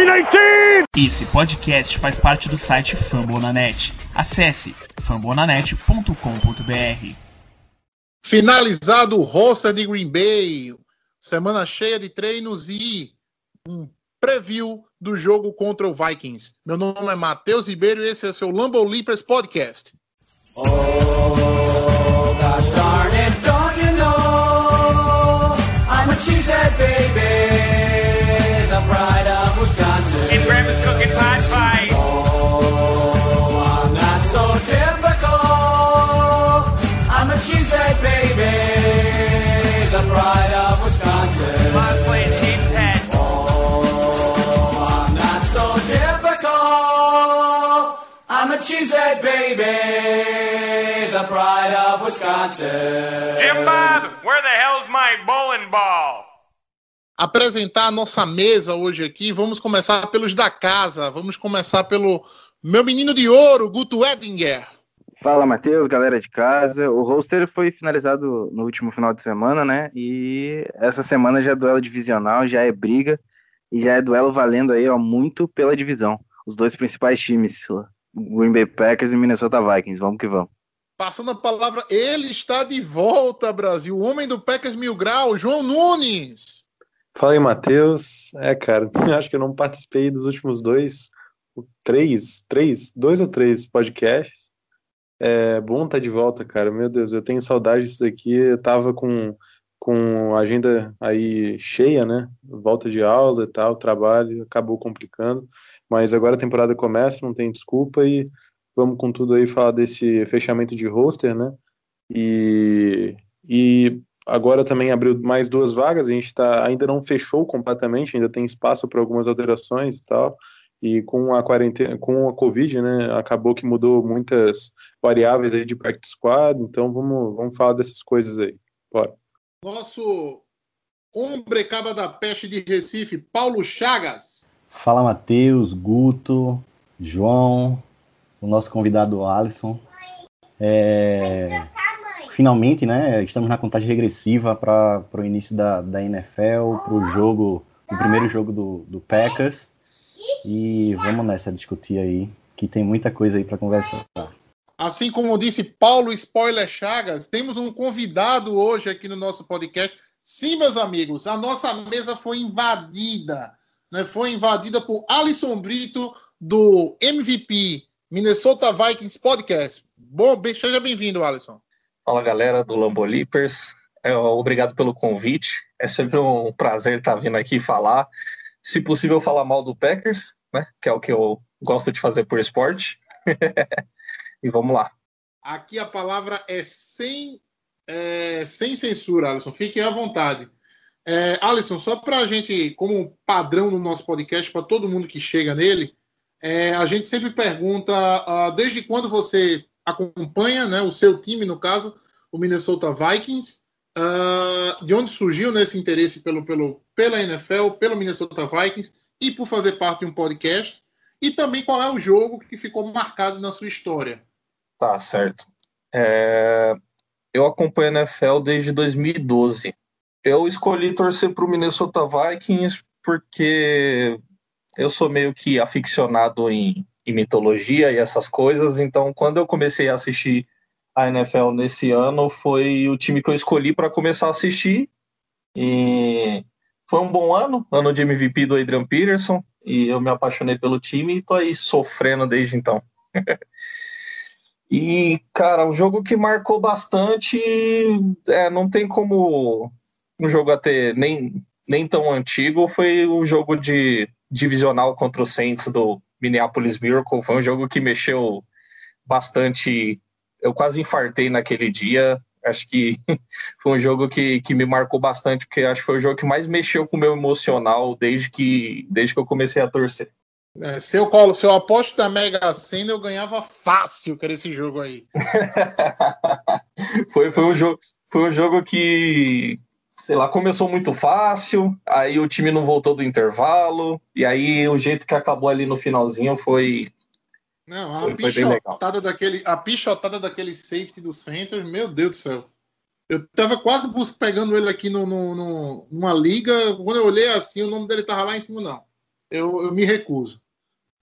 319! Esse podcast faz parte do site Fambonanet. Acesse fambonanet.com.br. Finalizado o roster de Green Bay, semana cheia de treinos e um preview do jogo contra o Vikings. Meu nome é Matheus Ribeiro e esse é o seu Lambo Leapers Podcast. Oh, gosh darn it, don't you know I'm a cheesehead baby, Jim Bob, where the hell's my bowling ball? apresentar a nossa mesa hoje aqui. Vamos começar pelos da casa. Vamos começar pelo meu menino de ouro, Guto Edinger. Fala, Matheus, galera de casa. O roster foi finalizado no último final de semana, né? E essa semana já é duelo divisional, já é briga e já é duelo valendo aí, ó, muito pela divisão. Os dois principais times, Green Bay Packers e Minnesota Vikings. Vamos que vamos. Passando a palavra, ele está de volta, Brasil. O homem do Packers Mil Grau, João Nunes. Fala aí, Matheus. É, cara, acho que eu não participei dos últimos dois, três, três, dois ou três podcasts. É bom estar tá de volta, cara. Meu Deus, eu tenho saudade disso daqui. Eu tava com, com a agenda aí cheia, né? Volta de aula e tal, trabalho, acabou complicando. Mas agora a temporada começa, não tem desculpa e vamos com tudo aí falar desse fechamento de roster, né? E, e agora também abriu mais duas vagas, a gente tá, ainda não fechou completamente, ainda tem espaço para algumas alterações e tal. E com a quarentena, com a Covid, né, acabou que mudou muitas variáveis aí de practice squad, então vamos, vamos falar dessas coisas aí. Bora. Nosso hombre caba da peste de Recife, Paulo Chagas. Fala Matheus, Guto, João, o nosso convidado Alisson. É, finalmente, né, estamos na contagem regressiva para o início da, da NFL, para o jogo, o primeiro jogo do, do Packers. E vamos nessa discutir aí, que tem muita coisa aí para conversar. Assim como disse Paulo Spoiler Chagas, temos um convidado hoje aqui no nosso podcast. Sim, meus amigos, a nossa mesa foi invadida. Né? Foi invadida por Alisson Brito, do MVP Minnesota Vikings Podcast. Bom, seja bem-vindo, Alisson. Fala galera do Lambolipers, é, obrigado pelo convite. É sempre um prazer estar vindo aqui falar. Se possível, falar mal do Packers, né? Que é o que eu gosto de fazer por esporte. e vamos lá. Aqui a palavra é sem, é, sem censura, Alisson. Fiquem à vontade. É, Alisson, só para a gente, como padrão no nosso podcast, para todo mundo que chega nele, é, a gente sempre pergunta uh, desde quando você acompanha né, o seu time, no caso, o Minnesota Vikings. Uh, de onde surgiu nesse né, interesse pelo, pelo, pela NFL, pelo Minnesota Vikings e por fazer parte de um podcast? E também qual é o jogo que ficou marcado na sua história? Tá, certo. É... Eu acompanho a NFL desde 2012. Eu escolhi torcer para o Minnesota Vikings porque eu sou meio que aficionado em em mitologia e essas coisas. Então, quando eu comecei a assistir a NFL nesse ano, foi o time que eu escolhi para começar a assistir. E foi um bom ano, ano de MVP do Adrian Peterson, e eu me apaixonei pelo time e tô aí sofrendo desde então. e, cara, um jogo que marcou bastante, é, não tem como um jogo até nem, nem tão antigo, foi o jogo de divisional contra o Saints do Minneapolis Miracle. Foi um jogo que mexeu bastante. Eu quase infartei naquele dia. Acho que foi um jogo que, que me marcou bastante, porque acho que foi o jogo que mais mexeu com o meu emocional desde que, desde que eu comecei a torcer. É, se, eu, se eu aposto da Mega Sena, eu ganhava fácil com esse jogo aí. foi, foi, um jogo, foi um jogo que, sei lá, começou muito fácil, aí o time não voltou do intervalo, e aí o jeito que acabou ali no finalzinho foi. Não, a, foi, pichotada, foi daquele, a pichotada daquele safety do center, meu Deus do céu. Eu tava quase pegando ele aqui no, no, no, numa liga, quando eu olhei assim, o nome dele tava lá em cima, não. Eu, eu me recuso.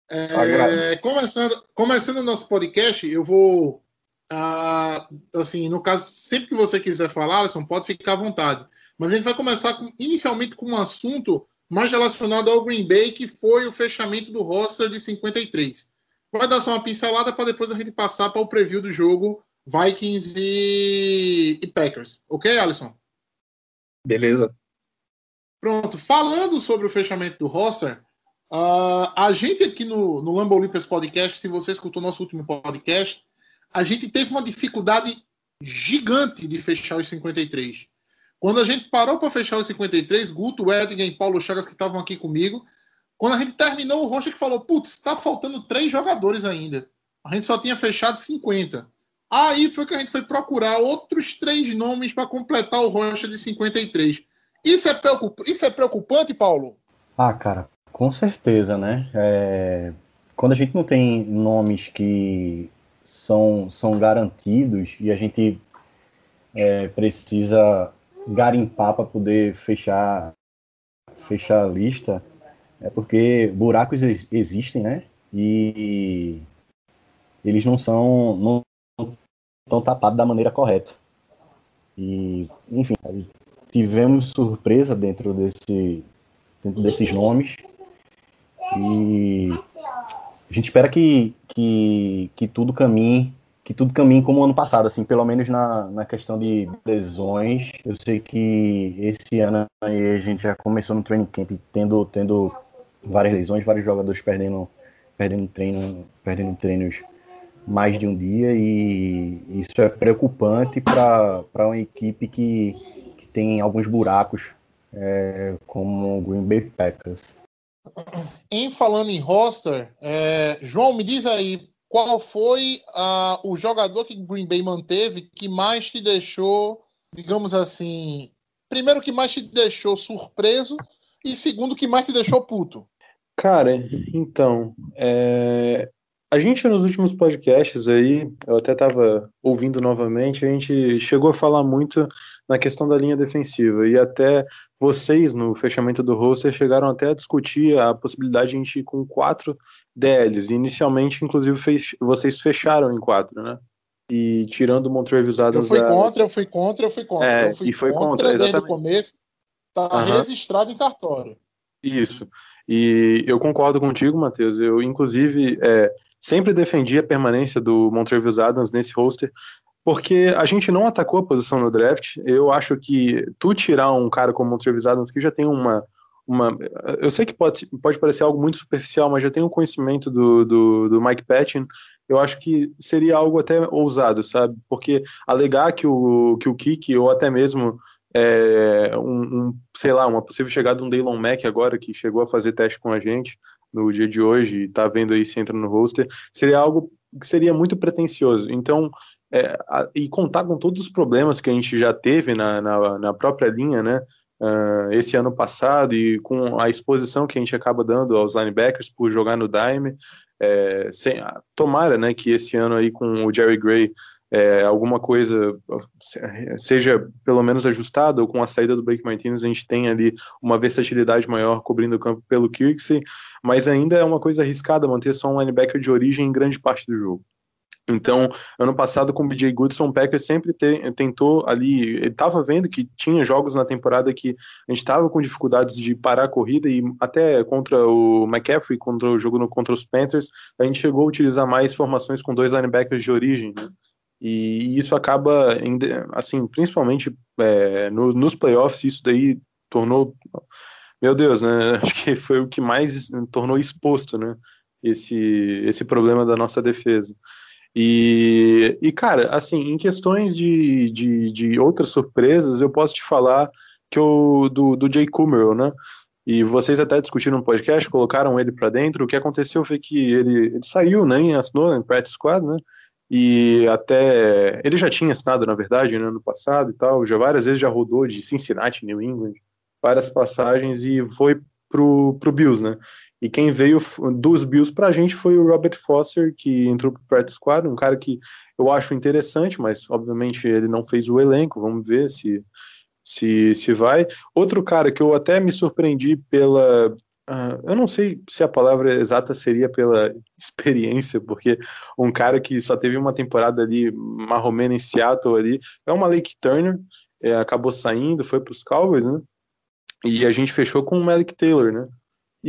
É, começando, começando o nosso podcast, eu vou. Ah, assim, no caso, sempre que você quiser falar, Alisson, pode ficar à vontade. Mas a gente vai começar com, inicialmente com um assunto mais relacionado ao Green Bay, que foi o fechamento do roster de 53. Vai dar só uma pincelada para depois a gente passar para o preview do jogo Vikings e, e Packers. Ok, Alisson? Beleza. Pronto. Falando sobre o fechamento do roster, uh, a gente aqui no, no Lambo Olympus Podcast, se você escutou nosso último podcast, a gente teve uma dificuldade gigante de fechar os 53. Quando a gente parou para fechar os 53, Guto, Edgar e Paulo Chagas, que estavam aqui comigo, quando a gente terminou, o Rocha que falou: putz, está faltando três jogadores ainda. A gente só tinha fechado 50. Aí foi que a gente foi procurar outros três nomes para completar o Rocha de 53. Isso é, preocup... Isso é preocupante, Paulo? Ah, cara, com certeza, né? É... Quando a gente não tem nomes que são, são garantidos e a gente é, precisa garimpar para poder fechar, fechar a lista, é porque buracos existem, né? E eles não são não estão tapados da maneira correta. E, enfim, tivemos surpresa dentro desse dentro desses nomes e a gente espera que, que, que tudo caminhe que tudo caminhe como ano passado, assim, pelo menos na, na questão de lesões. Eu sei que esse ano aí a gente já começou no training camp tendo, tendo várias lesões, vários jogadores perdendo, perdendo treino, perdendo treinos mais de um dia e isso é preocupante para uma equipe que, que tem alguns buracos é, como o Green Bay Packers. Em falando em roster, é, João, me diz aí qual foi uh, o jogador que Green Bay manteve que mais te deixou, digamos assim, primeiro que mais te deixou surpreso e segundo que mais te deixou puto? Cara, então, é... a gente nos últimos podcasts aí, eu até estava ouvindo novamente, a gente chegou a falar muito na questão da linha defensiva e até vocês no fechamento do roster chegaram até a discutir a possibilidade de a gente ir com quatro DLs. Inicialmente, inclusive, fech... vocês fecharam em quatro, né? E tirando o Montreal Adams. Eu fui da... contra, eu fui contra, eu fui contra. É, eu fui e foi contra, contra desde o começo. Tá uhum. registrado em cartório. Isso. E eu concordo contigo, Matheus. Eu, inclusive, é, sempre defendi a permanência do Montreal Adams nesse roster, porque a gente não atacou a posição no draft. Eu acho que tu tirar um cara como Montreal Adams, que já tem uma, uma. Eu sei que pode, pode parecer algo muito superficial, mas já tenho conhecimento do, do, do Mike Patton. Eu acho que seria algo até ousado, sabe? Porque alegar que o, que o Kiki, ou até mesmo é, um, um, sei lá, uma possível chegada de um Daylon Mack agora, que chegou a fazer teste com a gente no dia de hoje e tá vendo aí se entra no roster, seria algo que seria muito pretencioso. Então, é, e contar com todos os problemas que a gente já teve na, na, na própria linha, né? Uh, esse ano passado e com a exposição que a gente acaba dando aos linebackers por jogar no dime, é, sem, tomara né, que esse ano aí com o Jerry Gray é, alguma coisa seja pelo menos ajustada, ou com a saída do Blake Martinez a gente tem ali uma versatilidade maior cobrindo o campo pelo Kirksey, mas ainda é uma coisa arriscada manter só um linebacker de origem em grande parte do jogo. Então, ano passado com o BJ Goodson, o Packers sempre te, tentou ali, ele estava vendo que tinha jogos na temporada que a gente estava com dificuldades de parar a corrida e até contra o McCaffrey, contra o jogo no, contra os Panthers, a gente chegou a utilizar mais formações com dois linebackers de origem, né? E isso acaba, assim, principalmente é, no, nos playoffs, isso daí tornou, meu Deus, né? Acho que foi o que mais tornou exposto, né? Esse, esse problema da nossa defesa. E, e cara, assim, em questões de, de, de outras surpresas, eu posso te falar que o do, do Jay Kummerow, né? E vocês até discutiram no podcast, colocaram ele para dentro. O que aconteceu foi que ele, ele saiu, né? Assinou em practice squad, né? E até ele já tinha assinado, na verdade, no ano passado e tal. Já várias vezes já rodou de Cincinnati, New England, várias passagens e foi pro, pro Bills, né? E quem veio dos Bills pra gente foi o Robert Foster, que entrou pro practice squad, um cara que eu acho interessante, mas obviamente ele não fez o elenco, vamos ver se se, se vai. Outro cara que eu até me surpreendi pela Uh, eu não sei se a palavra exata seria pela experiência, porque um cara que só teve uma temporada ali, marromeno em Seattle ali, é uma Lake Turner, é, acabou saindo, foi para os Cowboys, né? E a gente fechou com o Malik Taylor, né?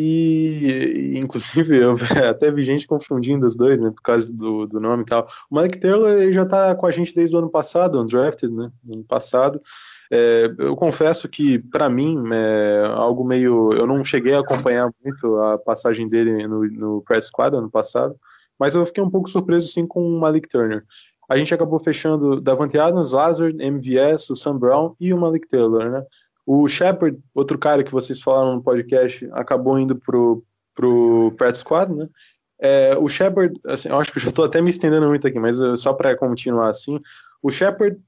E, inclusive, eu até vi gente confundindo os dois, né? Por causa do, do nome e tal. O Malik Taylor ele já tá com a gente desde o ano passado, undrafted, né? ano passado. É, eu confesso que, para mim, é algo meio. Eu não cheguei a acompanhar muito a passagem dele no, no Press Squad ano passado, mas eu fiquei um pouco surpreso, sim, com o Malik Turner. A gente acabou fechando Davante Adams, Lazard, MVS, o Sam Brown e o Malik Taylor, né? O Shepard, outro cara que vocês falaram no podcast, acabou indo pro, pro Press Squad, né? É, o Shepard, assim, eu acho que eu já estou até me estendendo muito aqui, mas só para continuar assim, o Shepard,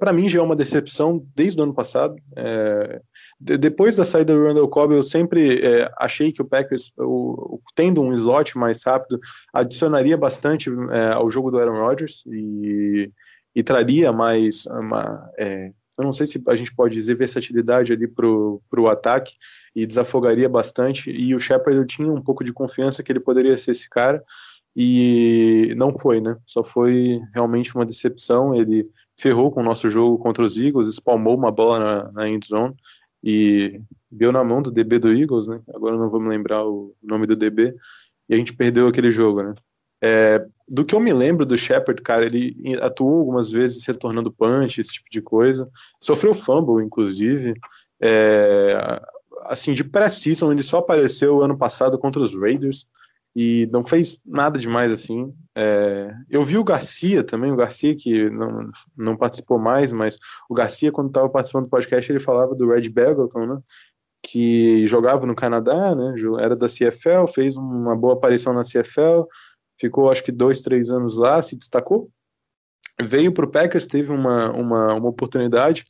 para mim, já é uma decepção desde o ano passado. É, de, depois da saída do Randall Cobb, eu sempre é, achei que o Packers, o, tendo um slot mais rápido, adicionaria bastante é, ao jogo do Aaron Rodgers e, e traria mais uma, é, eu não sei se a gente pode dizer versatilidade ali para o ataque e desafogaria bastante. E o Shepard eu tinha um pouco de confiança que ele poderia ser esse cara e não foi, né? Só foi realmente uma decepção. Ele ferrou com o nosso jogo contra os Eagles, espalmou uma bola na, na end zone e deu na mão do DB do Eagles, né? Agora não vou me lembrar o nome do DB e a gente perdeu aquele jogo, né? É, do que eu me lembro do Shepard, cara, ele atuou algumas vezes retornando punch, esse tipo de coisa. Sofreu fumble, inclusive. É, assim, de pré-season, ele só apareceu ano passado contra os Raiders e não fez nada demais assim. É, eu vi o Garcia também, o Garcia que não, não participou mais, mas o Garcia, quando estava participando do podcast, ele falava do Red Beggleton, né? Que jogava no Canadá, né? Era da CFL, fez uma boa aparição na CFL ficou acho que dois, três anos lá, se destacou, veio para o Packers, teve uma, uma, uma oportunidade.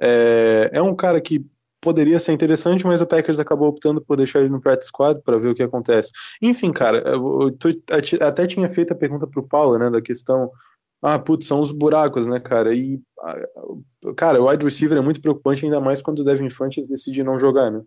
É, é um cara que poderia ser interessante, mas o Packers acabou optando por deixar ele no practice squad para ver o que acontece. Enfim, cara, eu, eu até tinha feito a pergunta para o Paulo, né, da questão, ah, putz, são os buracos, né, cara, e, cara, o wide receiver é muito preocupante, ainda mais quando o Devin Funches decide não jogar, né,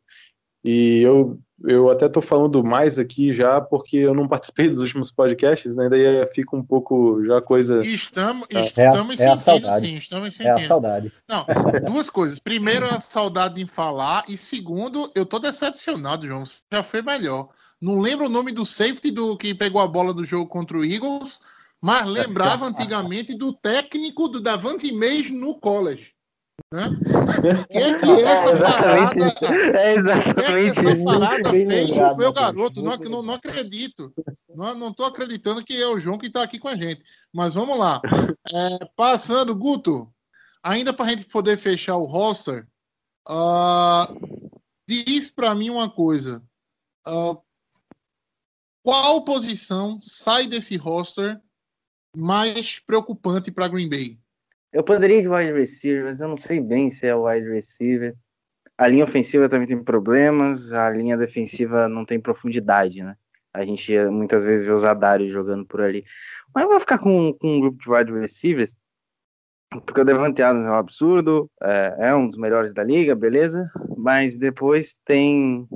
e eu, eu até estou falando mais aqui já porque eu não participei dos últimos podcasts, né? Daí fica um pouco já coisa. estamos, é, estamos é a, sentindo, é a sim, estamos É a sentindo. saudade. Não, duas coisas. Primeiro, a saudade em falar. E segundo, eu tô decepcionado, João. Você já foi melhor. Não lembro o nome do safety do que pegou a bola do jogo contra o Eagles, mas lembrava antigamente do técnico do Davante Mays no college. Né? Que é que essa parada, É que é exatamente essa parada fez o meu garoto? Não, não, não acredito. Não, não tô acreditando que é o João que está aqui com a gente. Mas vamos lá. É, passando, Guto, ainda para a gente poder fechar o roster, ah, diz para mim uma coisa. Ah, qual posição sai desse roster mais preocupante para Green Bay? Eu poderia ir de wide receiver, mas eu não sei bem se é wide receiver. A linha ofensiva também tem problemas, a linha defensiva não tem profundidade, né? A gente muitas vezes vê os Adares jogando por ali. Mas eu vou ficar com, com um grupo de wide receivers, porque o Devante Adams é um absurdo, é, é um dos melhores da liga, beleza? Mas depois tem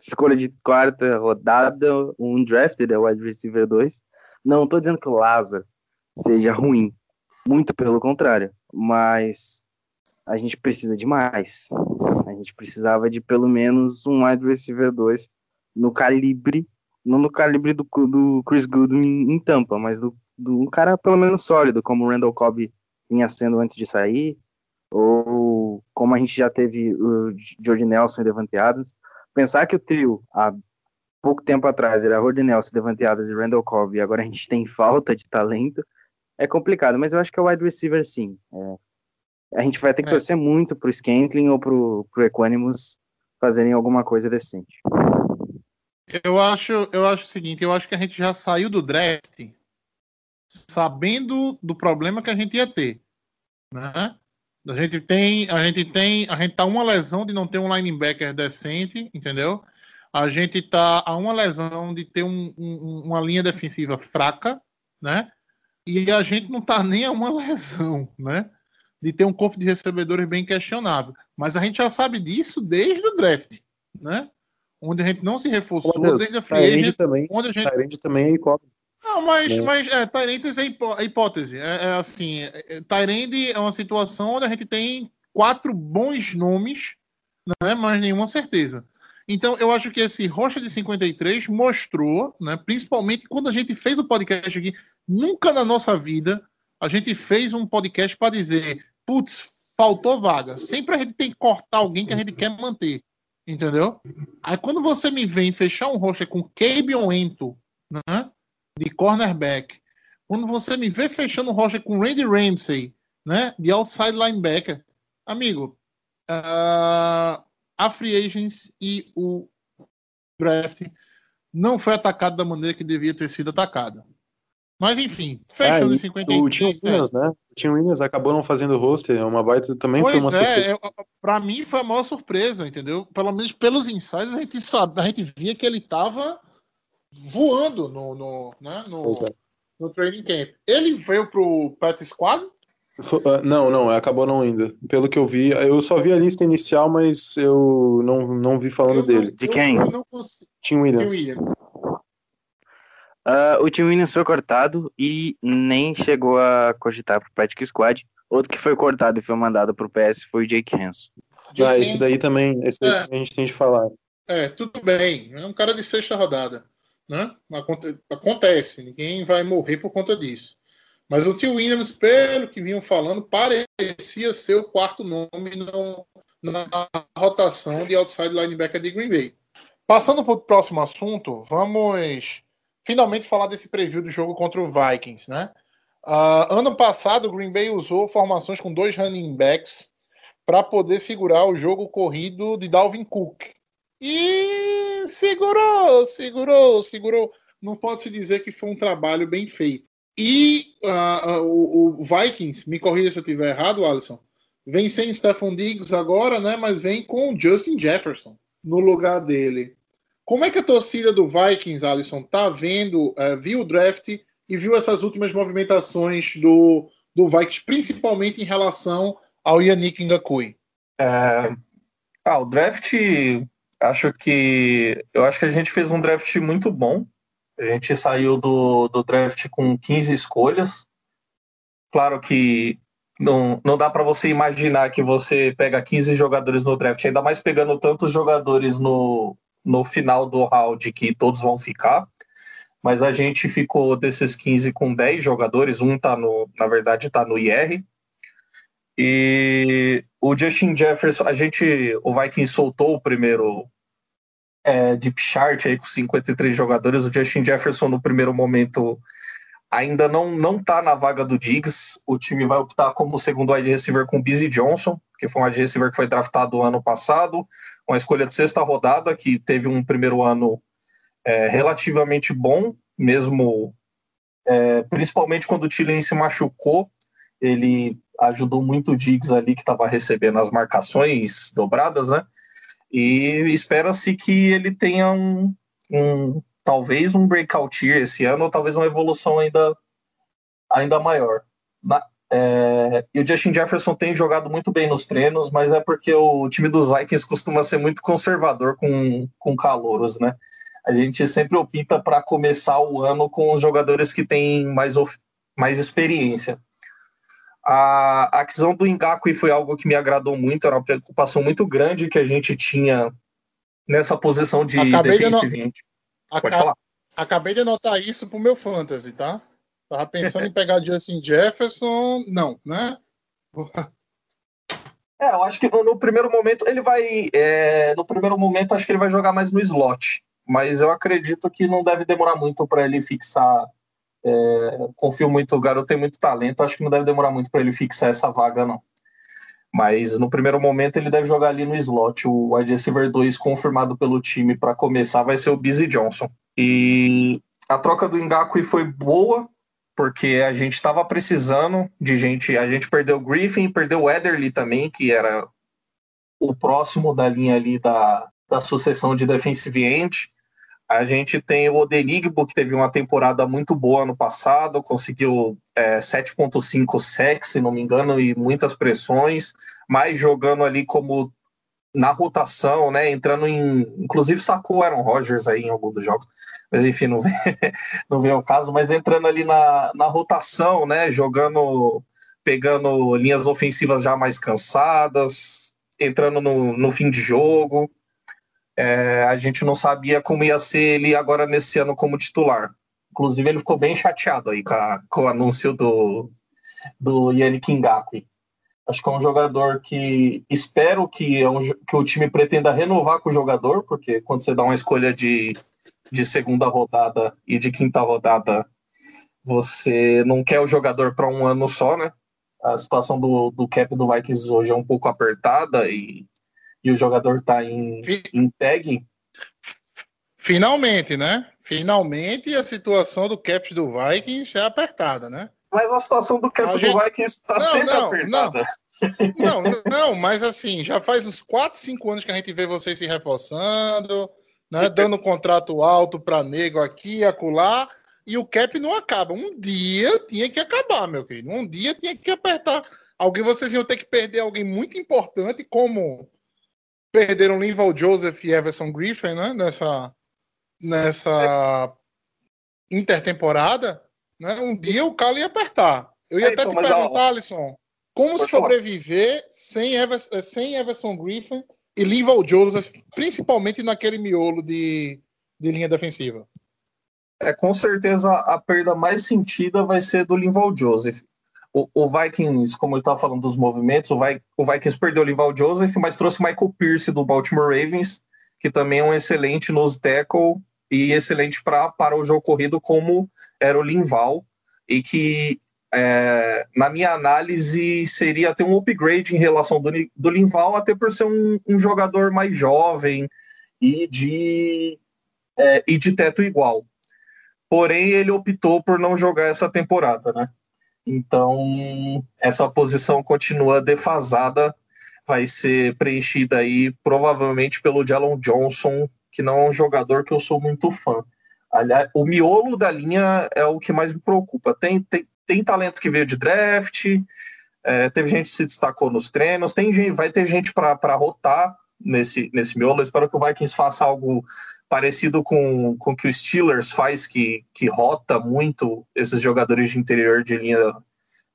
escolha de quarta rodada, um drafted, é wide receiver 2. Não tô dizendo que o Lázaro seja ruim, muito pelo contrário, mas a gente precisa de mais. A gente precisava de pelo menos um wide receiver 2 no calibre, não no calibre do, do Chris Goodwin em Tampa, mas do, do um cara pelo menos sólido, como o Randall Cobb vinha sendo antes de sair, ou como a gente já teve o Jordi Nelson e Devante Adams. Pensar que o trio, há pouco tempo atrás, era Jordi Nelson, Devante Adams e Randall Cobb, e agora a gente tem falta de talento, é complicado, mas eu acho que é o wide receiver sim. É, a gente vai ter que É. torcer muito pro Scantling ou pro, pro Equanimus fazerem alguma coisa decente. Eu acho, eu acho o seguinte, eu acho que a gente já saiu do draft sabendo do problema que a gente ia ter, né? A gente tem, a gente tem, a gente tá uma lesão de não ter um linebacker decente, entendeu? A gente tá a uma lesão de ter um- um- uma linha defensiva fraca, né? E a gente não tá nem a uma lesão, né? De ter um corpo de recebedores bem questionável. Mas a gente já sabe disso desde o draft, né? onde a gente não se reforçou Deus, desde a free agent, também, onde a gente Tyrande também é incógnito. Não, mas, É. mas é, Tyrande é hipó- é hipótese. É, é assim, é, é, Tyrande é uma situação onde a gente tem quatro bons nomes, né, mas nenhuma certeza. Então, eu acho que esse Rocha de 53 mostrou, né, principalmente quando a gente fez o podcast aqui, nunca na nossa vida a gente fez um podcast para dizer, putz, faltou vaga. Sempre a gente tem que cortar alguém que a gente quer manter. Entendeu? Aí quando você me vem fechar um Rocha com Cabe Ento, né? de cornerback. Quando você me vê fechando o Rocha com Randy Ramsey, né, de outside linebacker, amigo, ah, a free agents e o draft não foi atacado da maneira que devia ter sido atacada. Mas enfim, fechando Ah, em e 53, O Tim né? Williams, né? O Tim Williams acabou não fazendo roster, é uma baita também foi Pois uma surpresa. é, é, pra mim foi a maior surpresa, entendeu? Pelo menos pelos insights a gente sabe, a gente via que ele tava voando no, no, né, no, é. no training camp. Ele veio pro Pet Squad? Ah, Não, não, acabou não indo. Pelo que eu vi, eu só vi a lista inicial, mas eu não, não vi falando Eu não- dele. De eu- quem? Eu não consigo. Tim Williams. Williams. Ah, o Tim Williams foi cortado e nem chegou a cogitar pro Practice Squad. Outro que foi cortado e foi mandado pro PS foi o Jake Hanson. Ah, esse daí também, esse daí É. também a gente tem de falar. É, tudo bem. É um cara de sexta rodada. Né? Aconte- Acontece, ninguém vai morrer por conta disso. Mas o Tio Williams, pelo que vinham falando, parecia ser o quarto nome no- na rotação de outside linebacker de Green Bay. Passando para o próximo assunto, vamos finalmente falar desse preview do jogo contra o Vikings, né? Ah, ano passado, o Green Bay usou formações com dois running backs para poder segurar o jogo corrido de Dalvin Cook. E segurou, segurou, segurou. Não pode se dizer que foi um trabalho bem feito. E ah, o, o Vikings, me corrija se eu estiver errado, Alisson, vem sem Stephon Diggs agora, né? Mas vem com o Justin Jefferson no lugar dele. Como é que a torcida do Vikings, Alisson, tá vendo, eh, viu o draft e viu essas últimas movimentações do, do Vikings, principalmente em relação ao Yannick Ngakui? É, Ah, o draft, acho que eu acho que a gente fez um draft muito bom. A gente saiu do, do draft com 15 escolhas. Claro que não, não dá para você imaginar que você pega 15 jogadores no draft, ainda mais pegando tantos jogadores no, no final do round que todos vão ficar. Mas a gente ficou desses 15 com 10 jogadores, um tá no, na verdade, tá no IR. E o Justin Jefferson, a gente, o Vikings soltou o primeiro é, deep chart aí com 53 jogadores. O Justin Jefferson no primeiro momento ainda não não tá na vaga do Diggs. O time vai optar como segundo wide receiver com o Busy Johnson, que foi um wide receiver que foi draftado ano passado, uma escolha de sexta rodada que teve um primeiro ano é, relativamente bom, mesmo é, principalmente quando o Tillen se machucou, ele ajudou muito o Diggs ali que estava recebendo as marcações dobradas, né? E espera-se que ele tenha um, um talvez um breakout year esse ano, ou talvez uma evolução ainda, ainda maior. Na- é, e o Justin Jefferson tem jogado muito bem nos treinos, mas é porque o time dos Vikings costuma ser muito conservador com, com calouros, né? A gente sempre opta para começar o ano com os jogadores que têm mais, mais experiência. A a aquisição do Ngakwe foi algo que me agradou muito, era uma preocupação muito grande que a gente tinha nessa posição de Acabei de end. Pode Aca- falar. Acabei de anotar isso pro meu fantasy, tá? Tava pensando em pegar Justin Jefferson, não, né? É, eu acho que no, no primeiro momento ele vai. é, no primeiro momento, acho que ele vai jogar mais no slot. Mas eu acredito que não deve demorar muito para ele fixar. É, confio muito, o garoto tem muito talento, acho que não deve demorar muito para ele fixar essa vaga, não. Mas no primeiro momento ele deve jogar ali no slot. O wide receiver 2 confirmado pelo time para começar vai ser o Busy Johnson. E a troca do Ngakwe foi boa, porque a gente estava precisando de gente. A gente perdeu o Griffin, perdeu o Ederly também, que era o próximo da linha ali da, da sucessão de defensive end. A gente tem o Odenigbo, que teve uma temporada muito boa no passado, conseguiu é, 7.5 sacks, se não me engano, e muitas pressões, mas jogando ali como na rotação, né? Entrando em. Inclusive sacou o Aaron Rodgers aí em algum dos jogos. Mas enfim, não vem, não vem ao caso, mas entrando ali na, na rotação, né? Jogando, pegando linhas ofensivas já mais cansadas, entrando no, no fim de jogo. É, a gente não sabia como ia ser ele agora nesse ano como titular. Inclusive, ele ficou bem chateado aí com, a, com o anúncio do, do Yannick Ngakwe. Acho que é um jogador que espero que, é um, que o time pretenda renovar com o jogador, porque quando você dá uma escolha de, de segunda rodada e de quinta rodada, você não quer o jogador para um ano só, né? A situação do, do cap do Vikings hoje é um pouco apertada e, e o jogador está em, em tag. Finalmente, né? Finalmente a situação do cap do Vikings é apertada, né? Mas a situação do cap do. Vikings está sempre não, apertada. Não. não, não, mas assim, já faz uns 4, 5 anos que a gente vê vocês se reforçando, né, dando contrato alto para nego aqui e acolá, e o cap não acaba. Um dia tinha que acabar, meu querido. Um dia tinha que apertar. Alguém, vocês iam ter que perder alguém muito importante, como perderam Linval Joseph e Everson Griffin, né? Nessa, nessa intertemporada, né? Um dia o calo ia apertar. Eu ia é, até então, te perguntar, Alisson, como sobreviver sem Everson, sem Everson Griffin e Linval Joseph, principalmente naquele miolo de, de linha defensiva? É, com certeza a perda mais sentida vai ser do Linval Joseph. O, o Vikings, como ele estava falando dos movimentos, o, Vi, o Vikings perdeu o Linval Joseph, mas trouxe Michael Pierce do Baltimore Ravens, que também é um excelente nose tackle e excelente pra, para o jogo corrido, como era o Linval, e que, é, na minha análise, seria até um upgrade em relação do, do Linval, até por ser um, um jogador mais jovem e de, é, e de teto igual. Porém, ele optou por não jogar essa temporada, né? Então, essa posição continua defasada, vai ser preenchida aí provavelmente pelo Jalen Johnson, que não é um jogador que eu sou muito fã. Aliás, o miolo da linha é o que mais me preocupa. Tem, tem, tem talento que veio de draft, é, teve gente que se destacou nos treinos, tem gente, vai ter gente para rotar nesse, nesse miolo. Eu espero que o Vikings faça algo parecido com, com o que o Steelers faz, que, que rota muito esses jogadores de interior de linha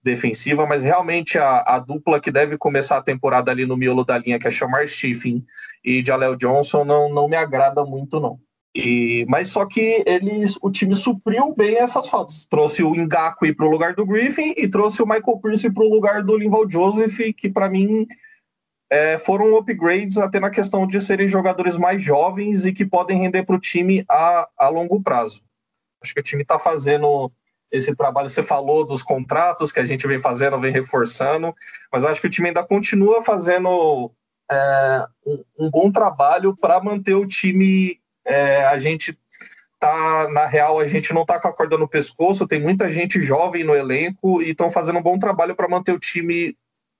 defensiva, mas realmente a, a dupla que deve começar a temporada ali no miolo da linha, que é Shamar Stephen e Jaleel Johnson, não, não me agrada muito, não. E, mas só que eles, o time supriu bem essas faltas. Trouxe o Ngakwe para o lugar do Griffin e trouxe o Michael Pierce para o lugar do Linval Joseph, que para mim é, foram upgrades até na questão de serem jogadores mais jovens e que podem render para o time a, a longo prazo. Acho que o time está fazendo esse trabalho. Você falou dos contratos que a gente vem fazendo, vem reforçando, mas acho que o time ainda continua fazendo é, um, um, bom trabalho para manter o time. É, a gente tá na real, a gente não tá com a corda no pescoço, tem muita gente jovem no elenco e estão fazendo um bom trabalho para manter o time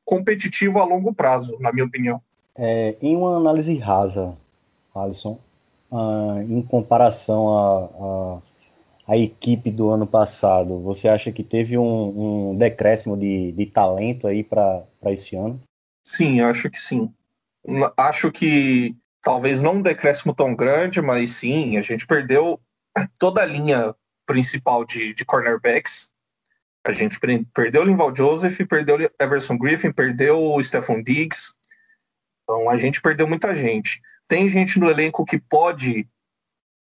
competitivo a longo prazo, na minha opinião. É, em uma análise rasa, Alisson, uh, em comparação a, a, a, equipe do ano passado, você acha que teve um, um decréscimo de, de talento aí para esse ano? Sim, acho que sim. Acho que talvez não um decréscimo tão grande, mas sim, a gente perdeu toda a linha principal de, de cornerbacks. A gente perdeu o Linval Joseph, perdeu o Everson Griffin, perdeu o Stephon Diggs. Então a gente perdeu muita gente. Tem gente no elenco que pode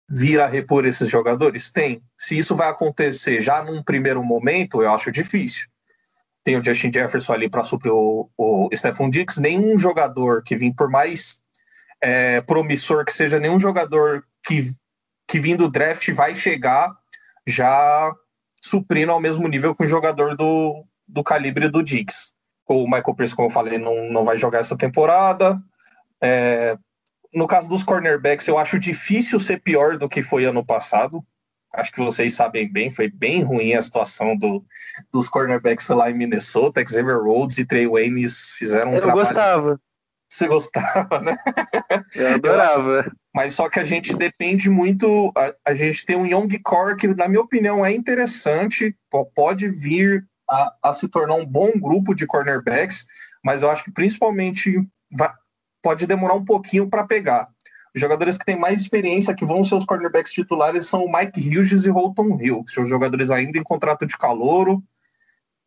vir a repor esses jogadores? Tem. Se isso vai acontecer já num primeiro momento, eu acho difícil. Tem o Justin Jefferson ali para suprir o, o Stephon Diggs. Nenhum jogador que vim, por mais é, promissor que seja, nenhum jogador que, que vim do draft vai chegar já suprindo ao mesmo nível que um jogador do, do calibre do Diggs. O Michael Pierce, como eu falei, não, não vai jogar essa temporada. É, no caso dos cornerbacks, eu acho difícil ser pior do que foi ano passado. Acho que vocês sabem bem, foi bem ruim a situação do, dos cornerbacks lá em Minnesota. Xavier Rhodes e Trey Waynes fizeram um eu trabalho. gostava. Você gostava, né? Eu adorava. Mas só que a gente depende muito. A, a, gente tem um Young Core que, na minha opinião, é interessante, pode vir a, a, se tornar um bom grupo de cornerbacks, mas eu acho que principalmente vai, pode demorar um pouquinho para pegar. Os jogadores que têm mais experiência, que vão ser os cornerbacks titulares, são o Mike Hughes e Holton Hill, que são jogadores ainda em contrato de calouro.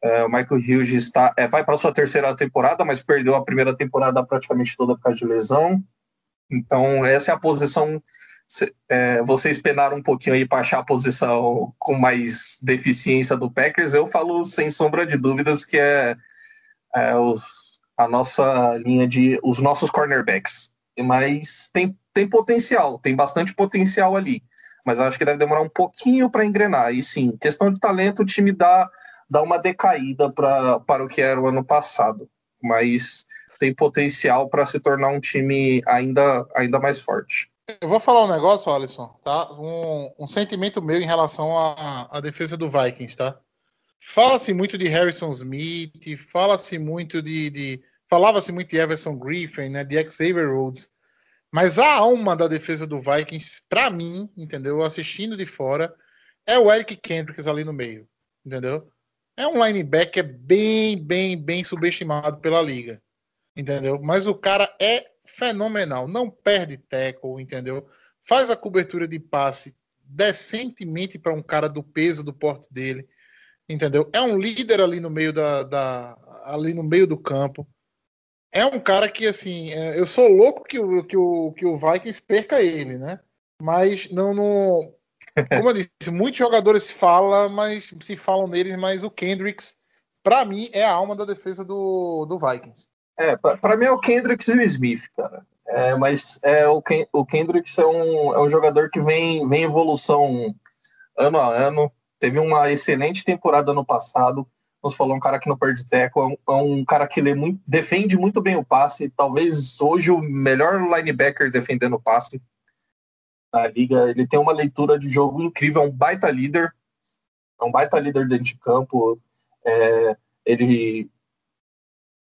É, o Michael Hughes está, é, vai para sua terceira temporada, mas perdeu a primeira temporada praticamente toda por causa de lesão. Então, essa é a posição. É, vocês penaram um pouquinho aí para achar a posição com mais deficiência do Packers. Eu falo sem sombra de dúvidas que é, é os, a nossa linha de. os nossos cornerbacks. Mas tem tem potencial, tem bastante potencial ali. Mas eu acho que deve demorar um pouquinho para engrenar. E sim, questão de talento, o time dá, dá uma decaída pra, para o que era o ano passado. Mas tem potencial para se tornar um time ainda, ainda mais forte. Eu vou falar um negócio, Alisson, tá? Um, um sentimento meu em relação à, defesa do Vikings, tá? Fala-se muito de Harrison Smith, fala-se muito de. de Falava-se muito de Everson Griffin, né? De Xavier Rhodes. Mas a alma da defesa do Vikings, para mim, entendeu? Assistindo de fora, é o Eric Kendricks ali no meio, entendeu? É um linebacker bem, bem, bem subestimado pela liga, entendeu? Mas o cara é fenomenal, não perde tackle, entendeu? Faz a cobertura de passe decentemente para um cara do peso do porte dele, entendeu? É um líder ali no meio da, da ali no meio do campo é um cara que, assim, é, eu sou louco que o, que o, que o Vikings perca ele, né? Mas não, não. Como eu disse, muitos jogadores se falam, mas se falam neles, mas o Kendricks, para mim, é a alma da defesa do, do Vikings. É, para mim é o Kendricks e o Smith, cara. É, mas é, o, Ken, o Kendricks é um, é um jogador que vem, vem evolução ano a ano. Teve uma excelente temporada no passado nos falou, um cara que não perde teco, é um, é um cara que muito, defende muito bem o passe, talvez hoje o melhor linebacker defendendo o passe na liga. Ele tem uma leitura de jogo incrível, é um baita líder, é um baita líder dentro de campo. É, ele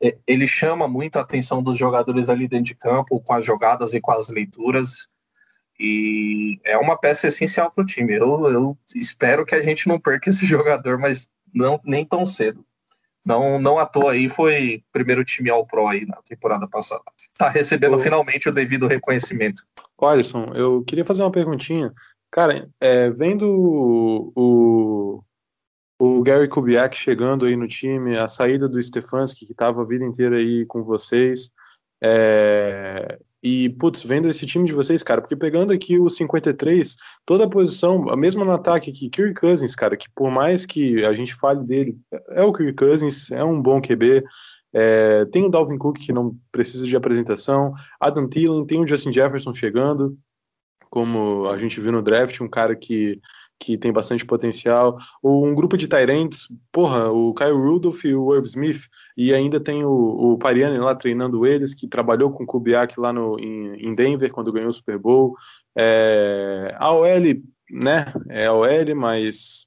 é, ele chama muito a atenção dos jogadores ali dentro de campo com as jogadas e com as leituras e é uma peça essencial para o time. Eu, eu espero que a gente não perca esse jogador, mas não nem tão cedo. Não, não à toa aí foi primeiro time ao Pro aí na temporada passada. Tá recebendo finalmente o devido reconhecimento. Alisson, eu queria fazer uma perguntinha. Cara, é, vendo o, o Gary Kubiak chegando aí no time, a saída do Stefanski, que estava a vida inteira aí com vocês, é, e, putz, vendo esse time de vocês, cara, porque pegando aqui o 53, toda a posição, a mesma no ataque que Kirk Cousins, cara, que por mais que a gente fale dele, é o Kirk Cousins, é um bom QB, é, tem o Dalvin Cook que não precisa de apresentação, Adam Thielen, tem o Justin Jefferson chegando, como a gente viu no draft, um cara que que tem bastante potencial. Um grupo de Tyrants, porra, o Kyle Rudolph e o Irv Smith, e ainda tem o, o Pariani lá treinando eles, que trabalhou com o Kubiak lá no, em, em Denver quando ganhou o Super Bowl. É, a OL, né, é a OL, mas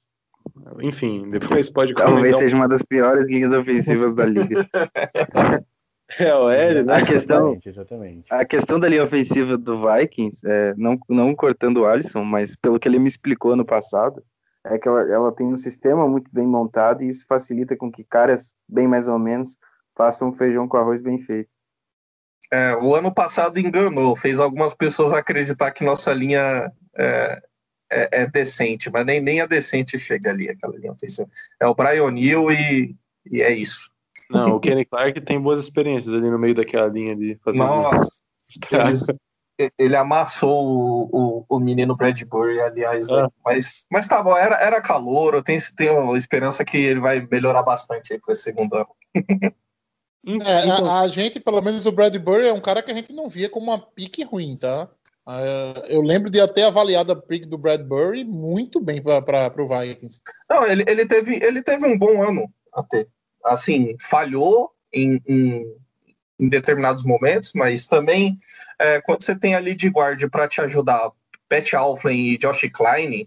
enfim, depois pode Talvez seja uma das piores linhas ofensivas da liga. É o L, né? A questão, exatamente. A questão da linha ofensiva do Vikings, é, não, não cortando o Alisson, mas pelo que ele me explicou no passado, é que ela, ela tem um sistema muito bem montado e isso facilita com que caras bem mais ou menos façam um feijão com arroz bem feito. É, o ano passado enganou, fez algumas pessoas acreditar que nossa linha é, é, é decente, mas nem, nem a decente chega ali, aquela linha ofensiva. É o Brian O'Neill e, e é isso. Não, o Kenny Clark tem boas experiências ali no meio daquela linha de fazer. Nossa, ele, ele amassou o, o, o, menino Bradbury, aliás, ah. mas, mas tá bom, era, era calor, eu tenho, tenho esperança que ele vai melhorar bastante aí pro segundo ano. É, a, a, gente, pelo menos o Bradbury, é um cara que a gente não via como uma pique ruim, tá? É, eu lembro de até avaliado a pick do Bradbury muito bem para o Vikings. Não, ele, ele, teve, ele teve um bom ano até assim, falhou em, em, em determinados momentos, mas também é, quando você tem ali de guarda para te ajudar, Pat Alflin e Josh Klein,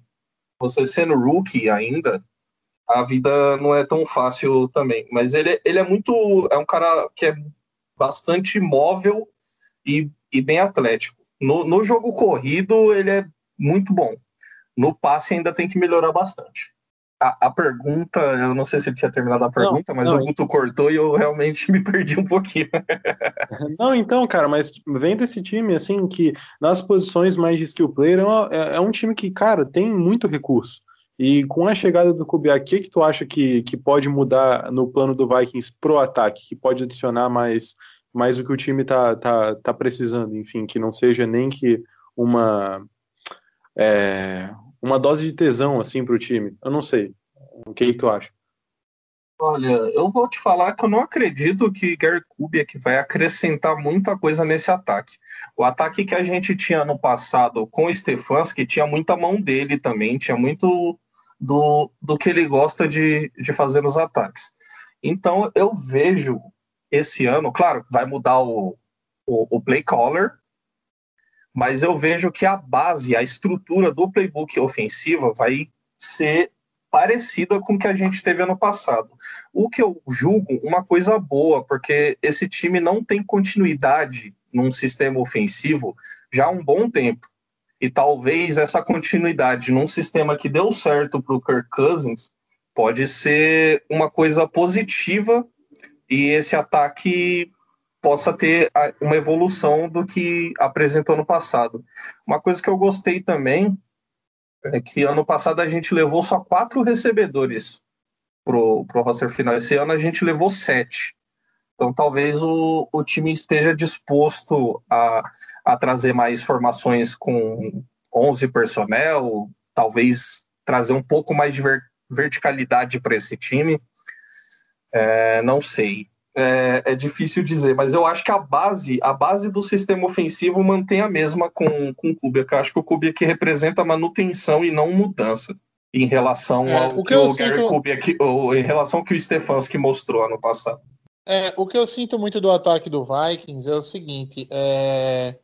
você sendo rookie ainda, a vida não é tão fácil também. Mas ele, ele é muito. É um cara que é bastante móvel e, e bem atlético. No, no jogo corrido, ele é muito bom. No passe ainda tem que melhorar bastante. A, a, pergunta, eu não sei se ele tinha terminado a pergunta, não, mas não, o Guto cortou e eu realmente me perdi um pouquinho. não, então, cara, mas vem desse time, assim, que nas posições mais de skill player é, é, é um time que, cara, tem muito recurso. E com a chegada do Kubiak, o que, que tu acha que, que pode mudar no plano do Vikings pro ataque? Que pode adicionar mais, mais o que o time tá, tá, tá precisando, enfim, que não seja nem que uma. É, uma dose de tesão assim para o time. Eu não sei. O que, que tu acha? Olha, eu vou te falar que eu não acredito que Gary Kubiak vai acrescentar muita coisa nesse ataque. O ataque que a gente tinha no passado com o Stefanski tinha muita mão dele também, tinha muito do, do que ele gosta de, de fazer nos ataques. Então eu vejo esse ano, claro, vai mudar o, o, o play caller, mas eu vejo que a base, a estrutura do playbook ofensiva vai ser parecida com o que a gente teve ano passado. O que eu julgo uma coisa boa, porque esse time não tem continuidade num sistema ofensivo já há um bom tempo. E talvez essa continuidade num sistema que deu certo para o Kirk Cousins pode ser uma coisa positiva e esse ataque possa ter uma evolução do que apresentou no passado. Uma coisa que eu gostei também é que ano passado a gente levou só quatro recebedores pro, pro roster final. Esse ano a gente levou sete. Então talvez o, o time esteja disposto a, a trazer mais formações com 11 personnel, talvez trazer um pouco mais de ver, verticalidade para esse time. É, não sei é, é, difícil dizer, mas eu acho que a base, a base do sistema ofensivo mantém a mesma com, com o Kubiak. Eu acho que o Kubiak representa manutenção e não mudança em relação é, ao o que, que o sinto... Gary Kubiak, ou em relação ao que o Stefanski mostrou ano passado. É, o que eu sinto muito do ataque do Vikings é o seguinte: é...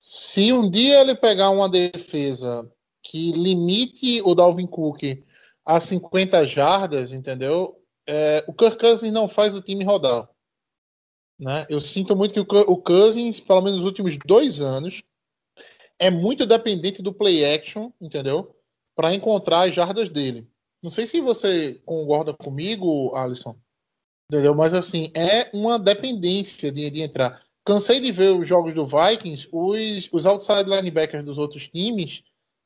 se um dia ele pegar uma defesa que limite o Dalvin Cook a 50 jardas, entendeu? É, o Kirk Cousins não faz o time rodar. Né? Eu sinto muito que o, o Cousins, pelo menos nos últimos dois anos, é muito dependente do play action, entendeu? Para encontrar as jardas dele. Não sei se você concorda comigo, Alisson, entendeu? Mas assim, é uma dependência de, de entrar. Cansei de ver os jogos do Vikings, os, os outside linebackers dos outros times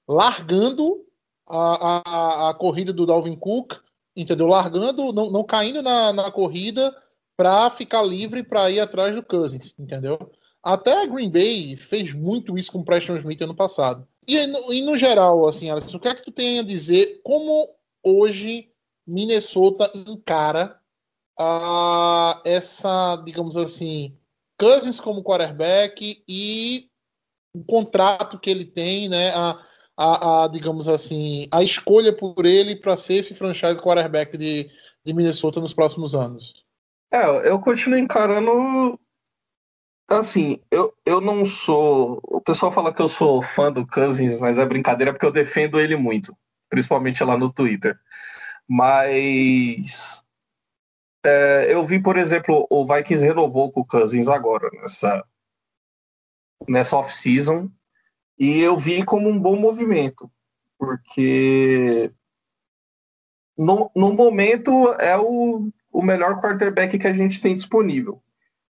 largando a, a, a corrida do Dalvin Cook entendeu? Largando, não, não caindo na, na corrida para ficar livre para ir atrás do Cousins, entendeu? Até a Green Bay fez muito isso com o Preston Smith ano passado. E, e no geral, assim, Alisson, o que é que tu tem a dizer como hoje Minnesota encara a, essa, digamos assim, Cousins como quarterback e o contrato que ele tem, né? A, a, a, digamos assim, a escolha por ele para ser esse franchise quarterback de, de Minnesota nos próximos anos? É, eu continuo encarando. Assim, eu, eu não sou. O pessoal fala que eu sou fã do Cousins, mas é brincadeira porque eu defendo ele muito, principalmente lá no Twitter. Mas. É, eu vi, por exemplo, o Vikings renovou com o Cousins agora, nessa, nessa off-season. E eu vi como um bom movimento, porque no, no momento é o, o melhor quarterback que a gente tem disponível.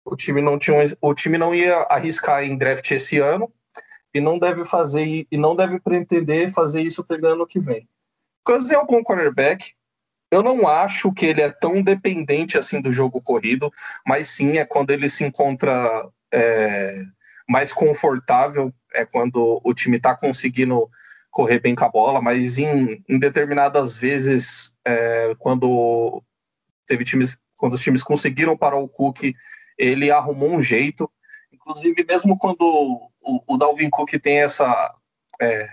O time não tinha, o time não ia arriscar em draft esse ano e não deve fazer e não deve pretender fazer isso pelo ano que vem. Cousins é um bom quarterback. Eu não acho que ele é tão dependente assim do jogo corrido, mas sim é quando ele se encontra é, mais confortável é quando o time está conseguindo correr bem com a bola, mas em, em determinadas vezes, é, quando teve times, quando os times conseguiram parar o Cook, ele arrumou um jeito. Inclusive, mesmo quando o, o Dalvin Cook tem essa é,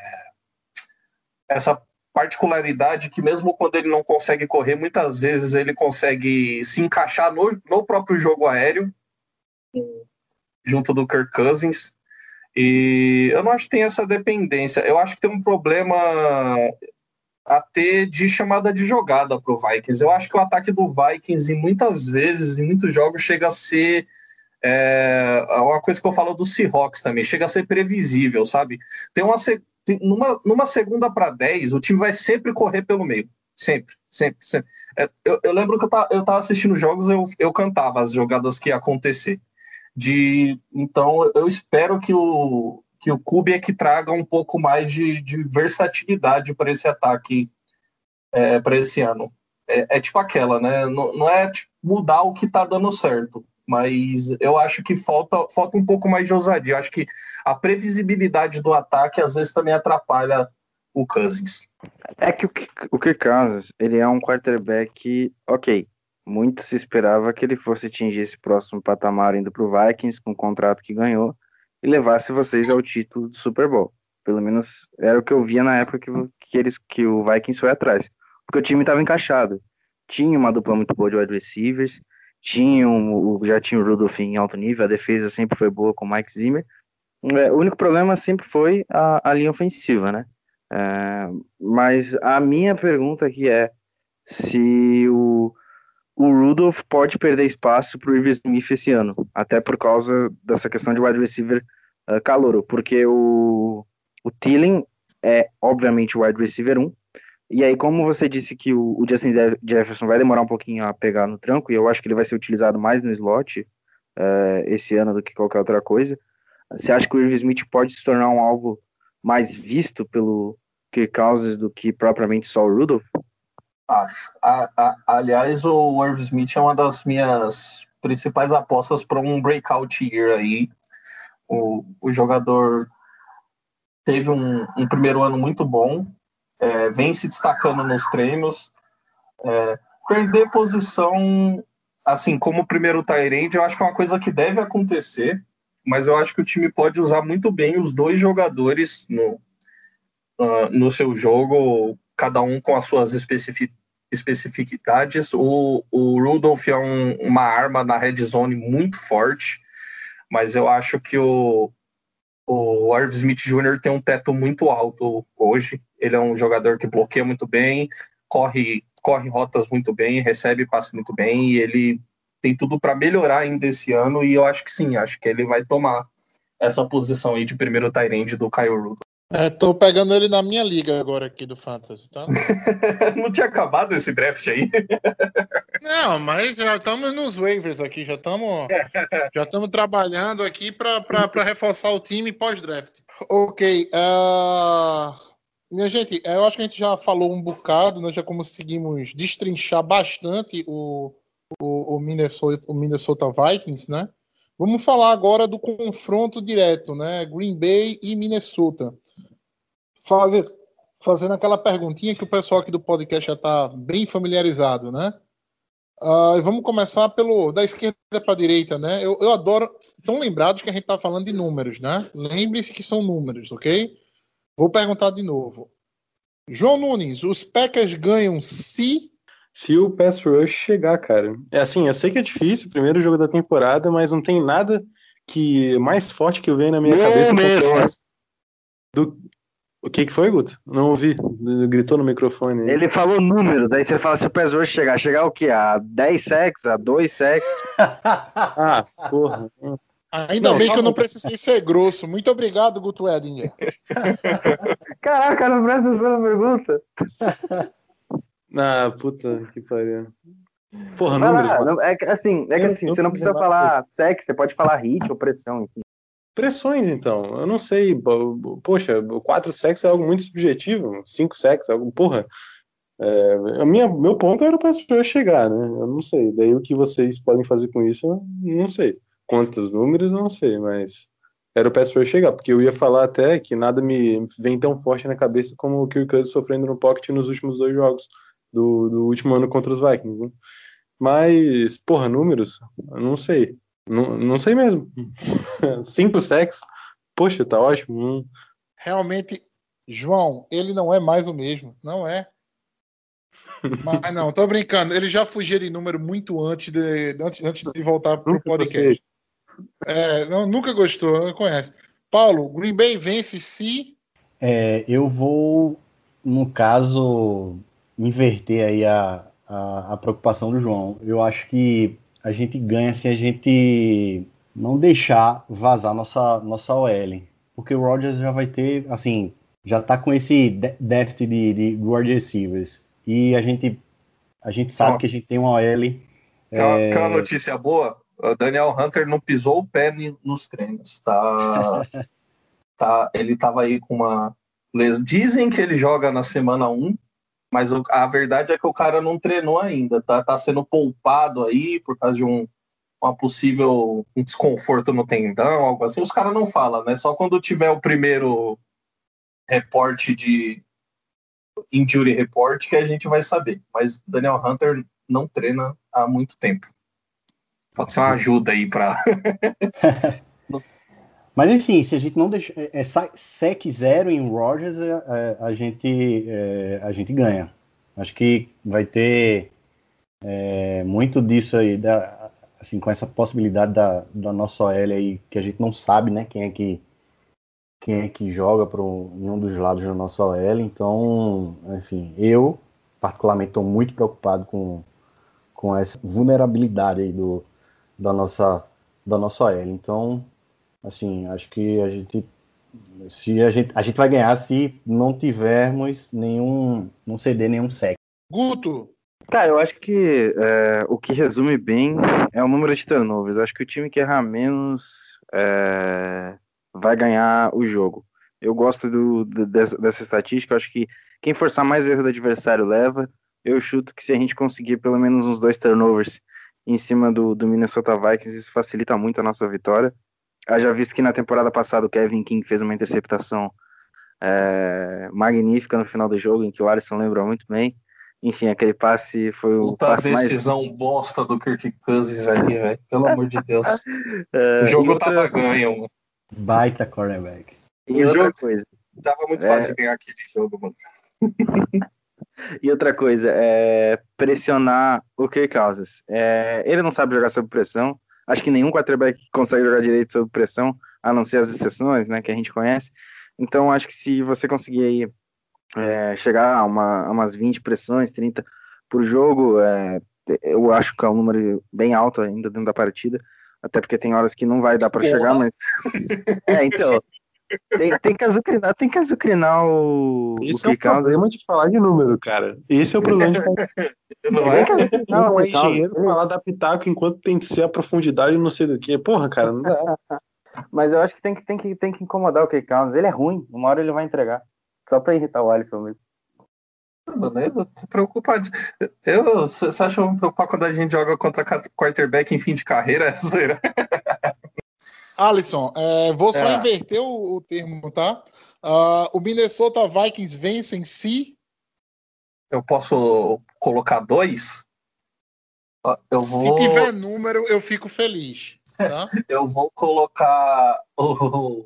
essa particularidade que mesmo quando ele não consegue correr, muitas vezes ele consegue se encaixar no, no próprio jogo aéreo junto do Kirk Cousins. E eu não acho que tem essa dependência. Eu acho que tem um problema até de chamada de jogada para o Vikings. Eu acho que o ataque do Vikings, em muitas vezes, em muitos jogos, chega a ser é, uma coisa que eu falo do Seahawks também, chega a ser previsível, sabe? Tem uma numa, numa segunda para 10, o time vai sempre correr pelo meio. sempre, sempre, sempre. É, eu, eu lembro que eu tava, eu tava assistindo jogos, eu, eu cantava as jogadas que ia acontecer. De, então, eu espero que o, que o Kubiak traga um pouco mais de, de versatilidade para esse ataque é, para esse ano. É, é, tipo aquela, né? Não, não é tipo, mudar o que tá dando certo, mas eu acho que falta, falta um pouco mais de ousadia. Eu acho que a previsibilidade do ataque às vezes também atrapalha o Cousins. É que o, o Kirk Cousins, ele é um quarterback, ok, muito se esperava que ele fosse atingir esse próximo patamar indo para o Vikings com o contrato que ganhou e levasse vocês ao título do Super Bowl. Pelo menos era o que eu via na época que, que, eles, que o Vikings foi atrás. Porque o time estava encaixado. Tinha uma dupla muito boa de wide receivers, tinha um, já tinha o Rudolph em alto nível, a defesa sempre foi boa com o Mike Zimmer. É, o único problema sempre foi a, a linha ofensiva, né? É, mas a minha pergunta aqui é se o, o Rudolph pode perder espaço para o Irv Smith esse ano, até por causa dessa questão de wide receiver uh, calouro, porque o, o Thielen é obviamente o wide receiver 1, e aí como você disse que o, o Justin Jefferson vai demorar um pouquinho a pegar no tranco, e eu acho que ele vai ser utilizado mais no slot uh, esse ano do que qualquer outra coisa, você acha que o Irv Smith pode se tornar um alvo mais visto pelo, Kirk Cousins do que propriamente só o Rudolph? Acho. A, a, aliás, o Irv Smith é uma das minhas principais apostas para um breakout year aí. O, o jogador teve um, um primeiro ano muito bom, é, vem se destacando nos treinos. É, perder posição, assim, como primeiro Tyrande, eu acho que é uma coisa que deve acontecer, mas eu acho que o time pode usar muito bem os dois jogadores no, uh, no seu jogo, cada um com as suas especific, especificidades. O, o Rudolph é um, uma arma na red zone muito forte, mas eu acho que o, o Smith Jr. tem um teto muito alto hoje. Ele é um jogador que bloqueia muito bem, corre, corre rotas muito bem, recebe passe muito bem, e ele tem tudo para melhorar ainda esse ano. E eu acho que sim, acho que ele vai tomar essa posição aí de primeiro Tyrande do Kyle Rudolph. É, tô pegando ele na minha liga agora aqui do Fantasy, tá? Não tinha acabado esse draft aí? Não, mas já estamos nos waivers aqui, já estamos já estamos trabalhando aqui para reforçar o time pós-draft. Ok, uh, minha gente, eu acho que a gente já falou um bocado, nós já conseguimos destrinchar bastante o, o, o, Minnesota, o Minnesota Vikings, né? Vamos falar agora do confronto direto, né? Green Bay e Minnesota fazer, fazendo aquela perguntinha que o pessoal aqui do podcast já está bem familiarizado, né? Uh, vamos começar pelo da esquerda para a direita, né? Eu, eu adoro. Tão lembrados que a gente está falando de números, né? Lembre-se que são números, ok? Vou perguntar de novo. João Nunes, os Packers ganham se. Se o pass rush chegar, cara. É assim, eu sei que é difícil, primeiro jogo da temporada, mas não tem nada que mais forte que eu vejo na minha cabeça do, o que, que foi, Guto? Não ouvi. Gritou no microfone. Ele falou número, daí você fala se o PES hoje chegar. Chegar o quê? A 10 sex? A 2 sex? ah, porra. Ainda não, bem que eu não precisei ser grosso. Muito obrigado, Guto Edinger. Caraca, não presta atenção na pergunta. Ah, puta que pariu. Porra, números. Lá, é, assim, é que assim, você não precisa falar sexo, você pode falar hit ou pressão, enfim. Pressões, então. Eu não sei. Poxa, quatro sexos é algo muito subjetivo. Cinco sexos é algo. Porra. É, a minha, meu ponto era para chegar, né? Eu não sei. Daí o que vocês podem fazer com isso, eu não sei. Quantos números, não sei, mas era o pass chegar, porque eu ia falar até que nada me vem tão forte na cabeça como o Kirk Cousins sofrendo no pocket nos últimos dois jogos do, do último ano contra os Vikings. Né? Mas, porra, números, eu não sei. Não, não sei mesmo. Cinco sexos. Poxa, tá ótimo. Hum. Realmente, João, ele não é mais o mesmo. Não é. Mas não, tô brincando. Ele já fugia de número muito antes de, antes, antes de voltar pro nunca podcast. É, não, nunca gostou, não conhece. Paulo, Green Bay vence se. É, eu vou, no caso, inverter aí a, a, a preocupação do João. Eu acho que a gente ganha se a gente não deixar vazar nossa, nossa OL. Porque o Rodgers já vai ter, assim, já tá com esse déficit de, de wide receivers. E a gente, a gente sabe que a gente tem uma OL. Uma, é, uma notícia boa? O Daniel Hunter não pisou o pé nos treinos. Tá, tá, ele tava aí com uma. Dizem que ele joga na semana 1, mas o- a verdade é que o cara não treinou ainda. Tá, tá sendo poupado aí por causa de um uma possível um desconforto no tendão, algo assim. Os caras não falam, né? Só quando tiver o primeiro reporte de injury report que a gente vai saber. Mas Daniel Hunter não treina há muito tempo. Pode ser uma ajuda aí para Mas enfim, se a gente não deixar. É, é sec zero em Rogers, é, é, a, gente, é, a gente ganha. Acho que vai ter é, muito disso aí, da, assim, com essa possibilidade da, da nossa OL aí, que a gente não sabe, né, quem é que, quem é que joga para um dos lados da nossa OL. Então, enfim, eu, particularmente, estou muito preocupado com, com essa vulnerabilidade aí do, da, nossa, da nossa OL. Então, assim, acho que a gente se a gente a gente vai ganhar se não tivermos nenhum não ceder nenhum sec. Guto, Cara, eu acho que é, o que resume bem é o número de turnovers. Eu acho que o time que errar menos é, vai ganhar o jogo. Eu gosto do, do- dessa, dessa estatística. Acho que quem forçar mais o erro do adversário leva. Eu chuto que se a gente conseguir pelo menos uns dois turnovers em cima do, do Minnesota Vikings, isso facilita muito a nossa vitória. Haja visto que na temporada passada o Kevin King fez uma interceptação é, magnífica no final do jogo, em que o Alisson lembra muito bem. Enfim, aquele passe foi o Puta passe mais decisão bosta do Kirk Cousins ali, velho. Pelo amor de Deus. É, O jogo outra, tava ganho, mano. Baita cornerback. E o outra jogo- coisa, Tava muito É. fácil de ganhar aquele jogo, mano. e outra coisa, é pressionar o Kirk Cousins. É, ele não sabe jogar sob pressão. Acho que nenhum quarterback consegue jogar direito sob pressão, a não ser as exceções, né, que a gente conhece. Então, acho que se você conseguir aí é, chegar a, uma, a umas 20 pressões, 30 por jogo, é, eu acho que é um número bem alto ainda dentro da partida. Até porque tem horas que não vai dar para chegar, mas. É, então. Tem, tem que azucrinar, tem que azucrinar o, Esse o é o problema de falar de número, cara. Esse é o problema de falar Não Tem é? que azucrinar Não o é engenheiro falar da pitaco enquanto tem que ser a profundidade não sei do que. Porra, cara, não dá. Mas eu acho que tem que, tem que, tem que incomodar o Kirk Cousins. Ele é ruim, uma hora ele vai entregar. Só pra irritar o Alisson mesmo. Mano, eu tô preocupado. Eu, você acha que eu vou me preocupar quando a gente joga contra quarterback em fim de carreira? É zoeira. Alisson, é, vou só É. inverter o, o termo, tá? Ah, o Minnesota Vikings vencem se Eu posso colocar dois? Ó, Eu se vou, tiver número eu fico feliz, tá? eu vou colocar o,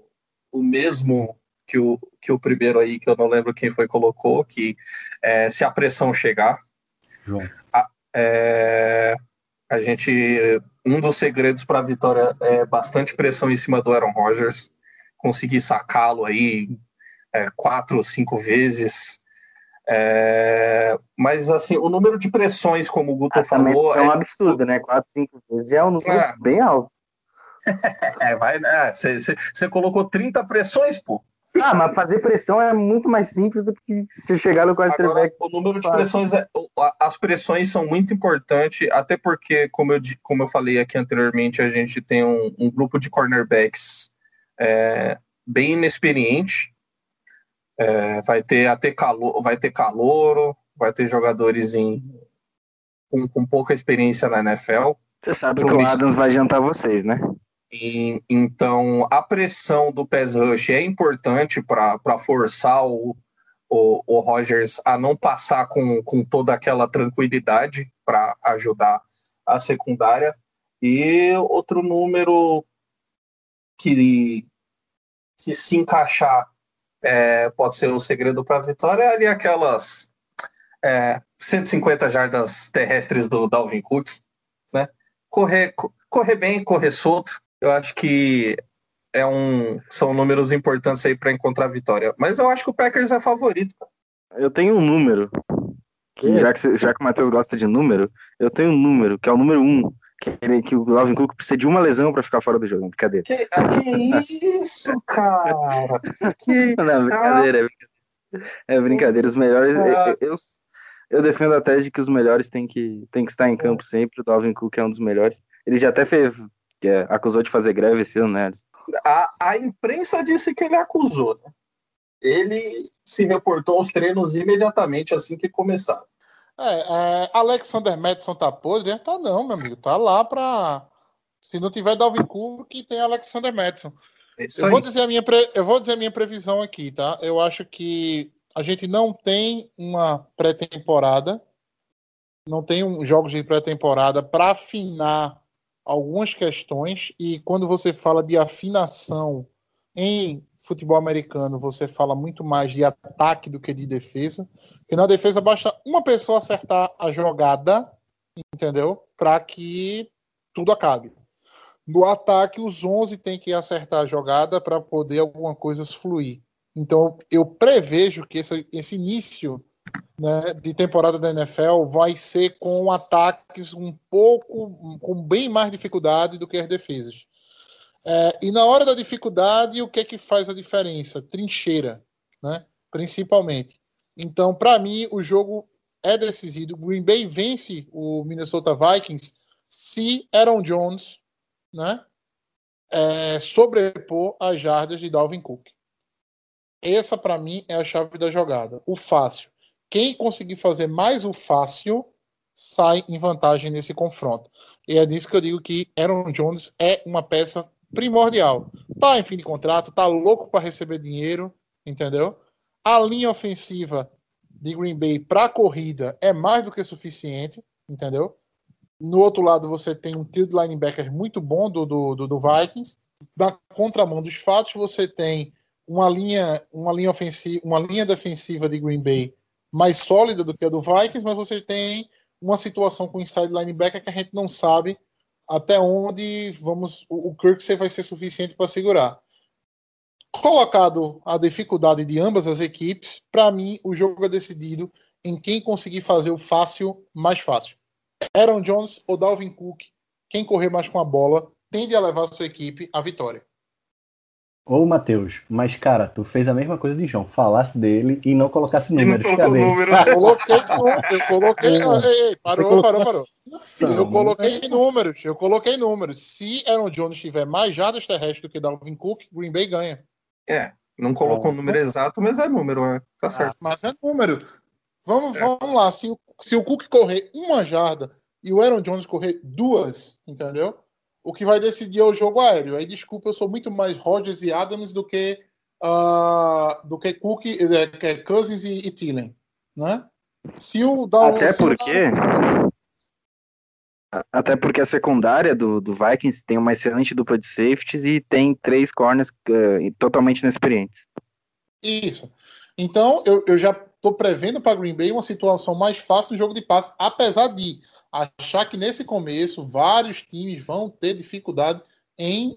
o mesmo que o, que o primeiro aí, que eu não lembro quem foi colocou, que é, se a pressão chegar, João. é, a gente um dos segredos para a vitória é bastante pressão em cima do Aaron Rodgers, conseguir sacá-lo aí é, quatro, cinco vezes. É, mas assim, o número de pressões, como o Guto Ah, falou, é um é, absurdo, né? 4, 5 vezes já é um número É. bem alto. é, vai, né? Você colocou 30 pressões, pô. Ah, mas fazer pressão é muito mais simples do que se chegar no quarterback. o número de pressões, é, as pressões são muito importantes, até porque, como eu, como eu falei aqui anteriormente, a gente tem um, um grupo de cornerbacks é, bem inexperiente. É, vai ter até calor, vai ter calouro, vai ter jogadores em, com, com pouca experiência na NFL. Você sabe Pro que o Adams vai adiantar vocês, né? Então, a pressão do pass rush é importante para forçar o, o, o Rogers a não passar com, com toda aquela tranquilidade para ajudar a secundária. E outro número que, que se encaixar é, pode ser o segredo para a vitória é ali aquelas é, 150 jardas terrestres do Dalvin Cook, né? Correr, co- correr bem, correr solto. Eu acho que é um, são números importantes aí para encontrar a vitória. Mas eu acho que o Packers é favorito. Eu tenho um número, que já que, já que o Matheus gosta de número, eu tenho um número, que é o número 1, um, que, ele- que o Alvin Cook precisa de uma lesão pra ficar fora do jogo. Brincadeira. Que, ah, que isso, cara? Que, Não, brincadeira. é brincadeira. É brincadeira. Os melhores. Ah. Eu, eu, eu defendo a tese de que os melhores têm que, têm que estar em campo sempre. O Dalvin Cook é um dos melhores. Ele já até fez, que é, acusou de fazer greve esse ano, né? A, a imprensa disse que ele acusou, né? Ele se reportou aos treinos imediatamente assim que começaram. É, é, Alexander Madison tá podre? Tá não, meu amigo. Tá lá pra. Se não tiver Dalvin Cook, tem Alexander Madison. É Eu vou, dizer a minha pre- eu vou dizer a minha previsão aqui, tá? Eu acho que a gente não tem uma pré-temporada, não tem um, jogos de pré-temporada para afinar algumas questões. E quando você fala de afinação em futebol americano, você fala muito mais de ataque do que de defesa. Porque na defesa basta uma pessoa acertar a jogada, entendeu? Para que tudo acabe. No ataque, os 11 têm que acertar a jogada para poder alguma coisa fluir. Então, eu prevejo que esse, esse início né, de temporada da NFL vai ser com ataques um pouco, com bem mais dificuldade do que as defesas. É, e na hora da dificuldade, o que é que faz a diferença? Trincheira, né? principalmente. Então, para mim, o jogo é decidido. Green Bay vence o Minnesota Vikings se Aaron Jones né, é, sobrepor as jardas de Dalvin Cook. Essa, para mim, é a chave da jogada. O fácil. Quem conseguir fazer mais o fácil sai em vantagem nesse confronto. E é disso que eu digo que Aaron Jones é uma peça primordial. Tá em fim de contrato, tá louco para receber dinheiro, entendeu? A linha ofensiva de Green Bay para corrida é mais do que suficiente, entendeu? No outro lado, você tem um trio de linebackers muito bom do, do, do, do Vikings. Na contramão dos fatos, você tem uma linha, uma linha ofensiva, uma linha defensiva de Green Bay mais sólida do que a do Vikings, mas você tem uma situação com inside linebacker que a gente não sabe até onde vamos o o Kirksey vai ser suficiente para segurar. Colocado a dificuldade de ambas as equipes, para mim o jogo é decidido em quem conseguir fazer o fácil mais fácil. Aaron Jones ou Dalvin Cook, quem correr mais com a bola, tende a levar sua equipe à vitória. Ô, Matheus, mas cara, tu fez a mesma coisa de João. Falasse dele e não colocasse E não números. colocou Cadê? número. Eu coloquei, eu coloquei, É. ei, parou, parou, parou. situação, Eu né? coloquei números, eu coloquei números. Se Aaron Jones tiver mais jardas terrestres do que Dalvin Cook, Green Bay ganha. É, não colocou o Ah. número exato, mas é número, né? Tá certo. Ah, mas é número. Vamos, vamos lá. Se o, se o Cook correr uma jarda e o Aaron Jones correr duas, entendeu? O que vai decidir é o jogo aéreo. Aí, desculpa, eu sou muito mais Rodgers e Adams do que, ah, do que Cook, é, que é Cousins e, e Thielen, né? Se o Dalvin- Até porque- Até porque a secundária do, do Vikings tem uma excelente dupla de safeties e tem três corners eh, totalmente inexperientes. Isso. Então, eu, eu já estou prevendo para Green Bay uma situação mais fácil no jogo de passe, apesar de achar que nesse começo vários times vão ter dificuldade em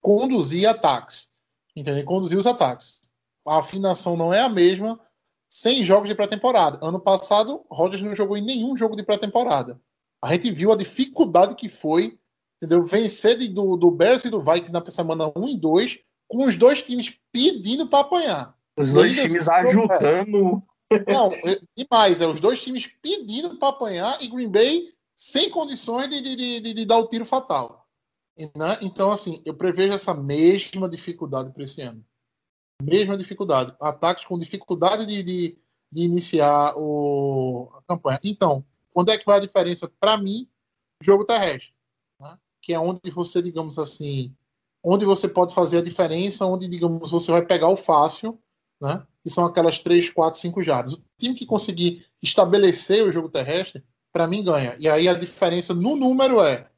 conduzir ataques. Entendeu? Conduzir os ataques. A afinação não é a mesma sem jogos de pré-temporada. Ano passado, Rodgers não jogou em nenhum jogo de pré-temporada. A gente viu a dificuldade que foi entendeu? vencer de- do, do Bears e do Vikings na semana 1 e 2, com os dois times pedindo para apanhar. Os dois times assim, ajudando. Não, é demais. É os dois times pedindo para apanhar e Green Bay sem condições de, de, de, de- de dar o tiro fatal. E, né? Então, assim, eu prevejo essa mesma dificuldade para esse ano. Mesma dificuldade. Ataques com dificuldade de, de, de iniciar o, a campanha. Então, onde é que vai a diferença? Para mim, jogo terrestre. né? Que é onde você, digamos assim, onde você pode fazer a diferença, onde, digamos, você vai pegar o fácil né? Que são aquelas 3, 4, 5 jardas. O time que conseguir estabelecer o jogo terrestre, para mim ganha. E aí a diferença no número é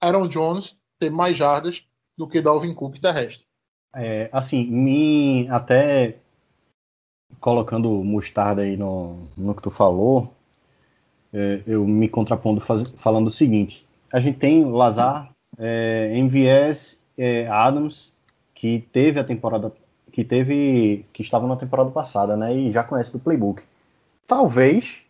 Aaron Jones ter mais jardas do que Dalvin Cook terrestre. É, assim, me até colocando mostarda aí no, no que tu falou, é, eu me contrapondo faz- falando o seguinte: a gente tem Lazar, é, MVS, é, Adams, que teve a temporada, que teve, que estava na temporada passada, né? E já conhece do playbook. Talvez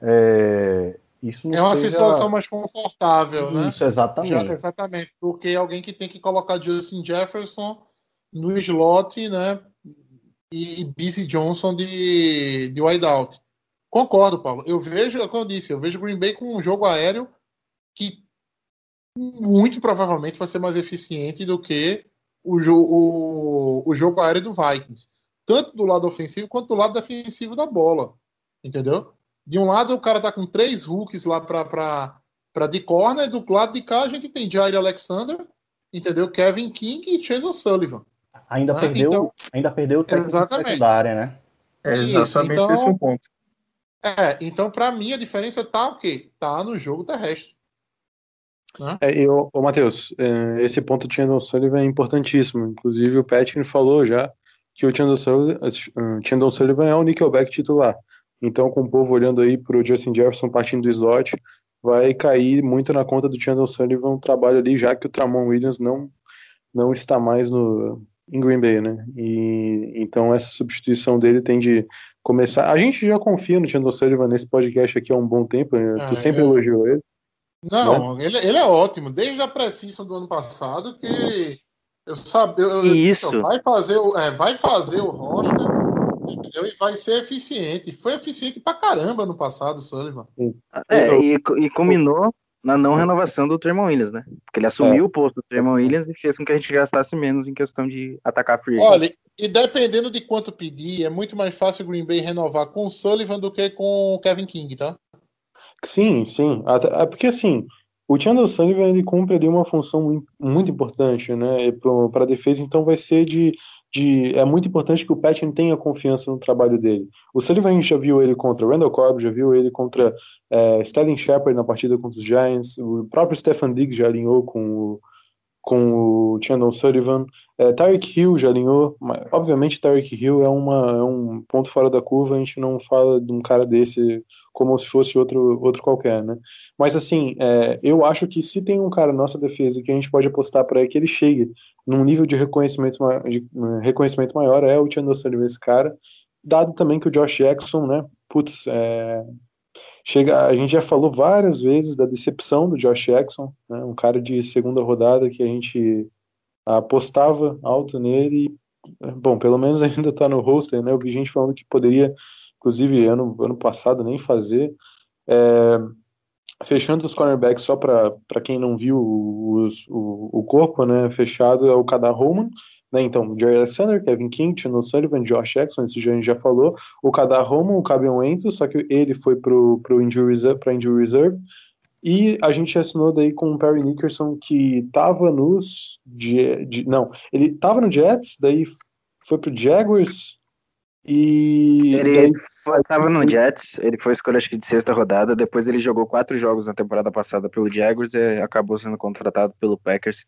é, isso não É uma seja- situação mais confortável, né? Isso, exatamente. Já- exatamente. Porque alguém que tem que colocar Justin Jefferson no slot, né? E, e Busy Johnson de, de wideout. Concordo, Paulo. Eu vejo, é como eu disse, eu vejo Green Bay com um jogo aéreo que muito provavelmente vai ser mais eficiente do que o, jo o, o jogo aéreo do Vikings. Tanto do lado ofensivo quanto do lado defensivo da bola. Entendeu? De um lado o cara tá com três hooks lá para de corner, do lado de cá a gente tem Jair Alexander, entendeu? Kevin King e Chandler Sullivan. Ainda Ah, perdeu, então- ainda perdeu o Exatamente. da área, né? É Isso, exatamente então- esse o ponto. É, então para mim a diferença tá o quê? Tá no jogo terrestre. É, e, ô, ô, Matheus, é, esse ponto do Chandler Sullivan é importantíssimo. Inclusive, o Patrick falou já que o Chandler Sullivan, uh, Chandler Sullivan é o Nickelback titular. Então, com o povo olhando aí para o Justin Jefferson partindo do slot, vai cair muito na conta do Chandler Sullivan o trabalho ali, já que o Tramon Williams não, não está mais no, em Green Bay, né? E então essa substituição dele tem de começar. A gente já confia no Chandler Sullivan nesse podcast aqui há um bom tempo, né? Ah, tu sempre eu- elogiou ele. Não, ele, ele é ótimo. Desde a pré-season do ano passado que eu sabia. Eu, eu Isso. disse, ó, vai fazer o, é, vai fazer o roster entendeu? e vai ser eficiente. Foi eficiente pra caramba no passado, Sullivan. É, e, e culminou na não renovação do Tremon Williams, né? Porque ele assumiu o posto do Tremon Williams e fez com que a gente gastasse menos em questão de atacar free agent. Olha, e dependendo de quanto pedir, é muito mais fácil o Green Bay renovar com o Sullivan do que com o Kevin King, tá? Sim, sim. Até, é porque assim, o Chandler Sullivan ele cumpre ali uma função muito, importante, né, para a defesa. Então vai ser de, de é muito importante que o Patton tenha confiança no trabalho dele. O Sullivan a gente já viu ele contra Randall Cobb, já viu ele contra é, Sterling Shepard na partida contra os Giants. O próprio Stefan Diggs já alinhou com o com o Chandler Sullivan. É, Hill já alinhou, mas, obviamente Tyreek Hill é, uma, é um ponto fora da curva, a gente não fala de um cara desse como se fosse outro, outro qualquer, né? Mas assim, é, eu acho que se tem um cara na nossa defesa que a gente pode apostar para que ele chegue num nível de reconhecimento, de, eh, reconhecimento maior, é o Chandler Sullivan, esse cara, dado também que o Josh Jackson, né, putz, é, chega, a gente já falou várias vezes da decepção do Josh Jackson, né, um cara de segunda rodada que a gente apostava alto nele, e, bom, pelo menos ainda tá no roster, né, eu vi gente falando que poderia inclusive ano, ano passado nem fazer. É, fechando os cornerbacks, só para quem não viu os, o, o corpo, né, fechado é o Kadar Roman, né, então, Jerry Alexander, Kevin King, Tino Sullivan, Josh Jackson, esse já já falou, o Kadar Roman, o Cabion Wento, só que ele foi pro, pro injury reserve, pra injury reserve, e a gente assinou daí com o Perry Nickerson, que tava nos, Je- de- não, ele tava no Jets, daí foi pro Jaguars, e Ele foi, tava no Jets, ele foi escolha acho que de sexta rodada, depois ele jogou quatro jogos na temporada passada pelo Jaguars e acabou sendo contratado pelo Packers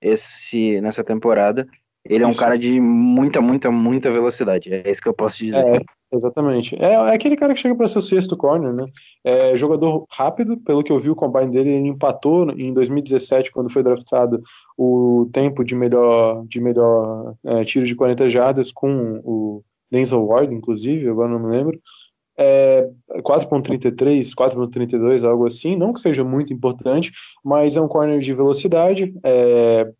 esse, nessa temporada. Ele é um Isso. cara de muita, muita, muita velocidade, é isso que eu posso dizer. É, exatamente. É, é aquele cara que chega para ser o sexto corner, né? É jogador rápido, pelo que eu vi o combine dele, ele empatou em 2017, quando foi draftado, o tempo de melhor, de melhor é, tiro de 40 jardas com o Denzel Ward, inclusive, agora não me lembro. É, 4.33, 4.32, algo assim, não que seja muito importante, mas é um corner de velocidade. É,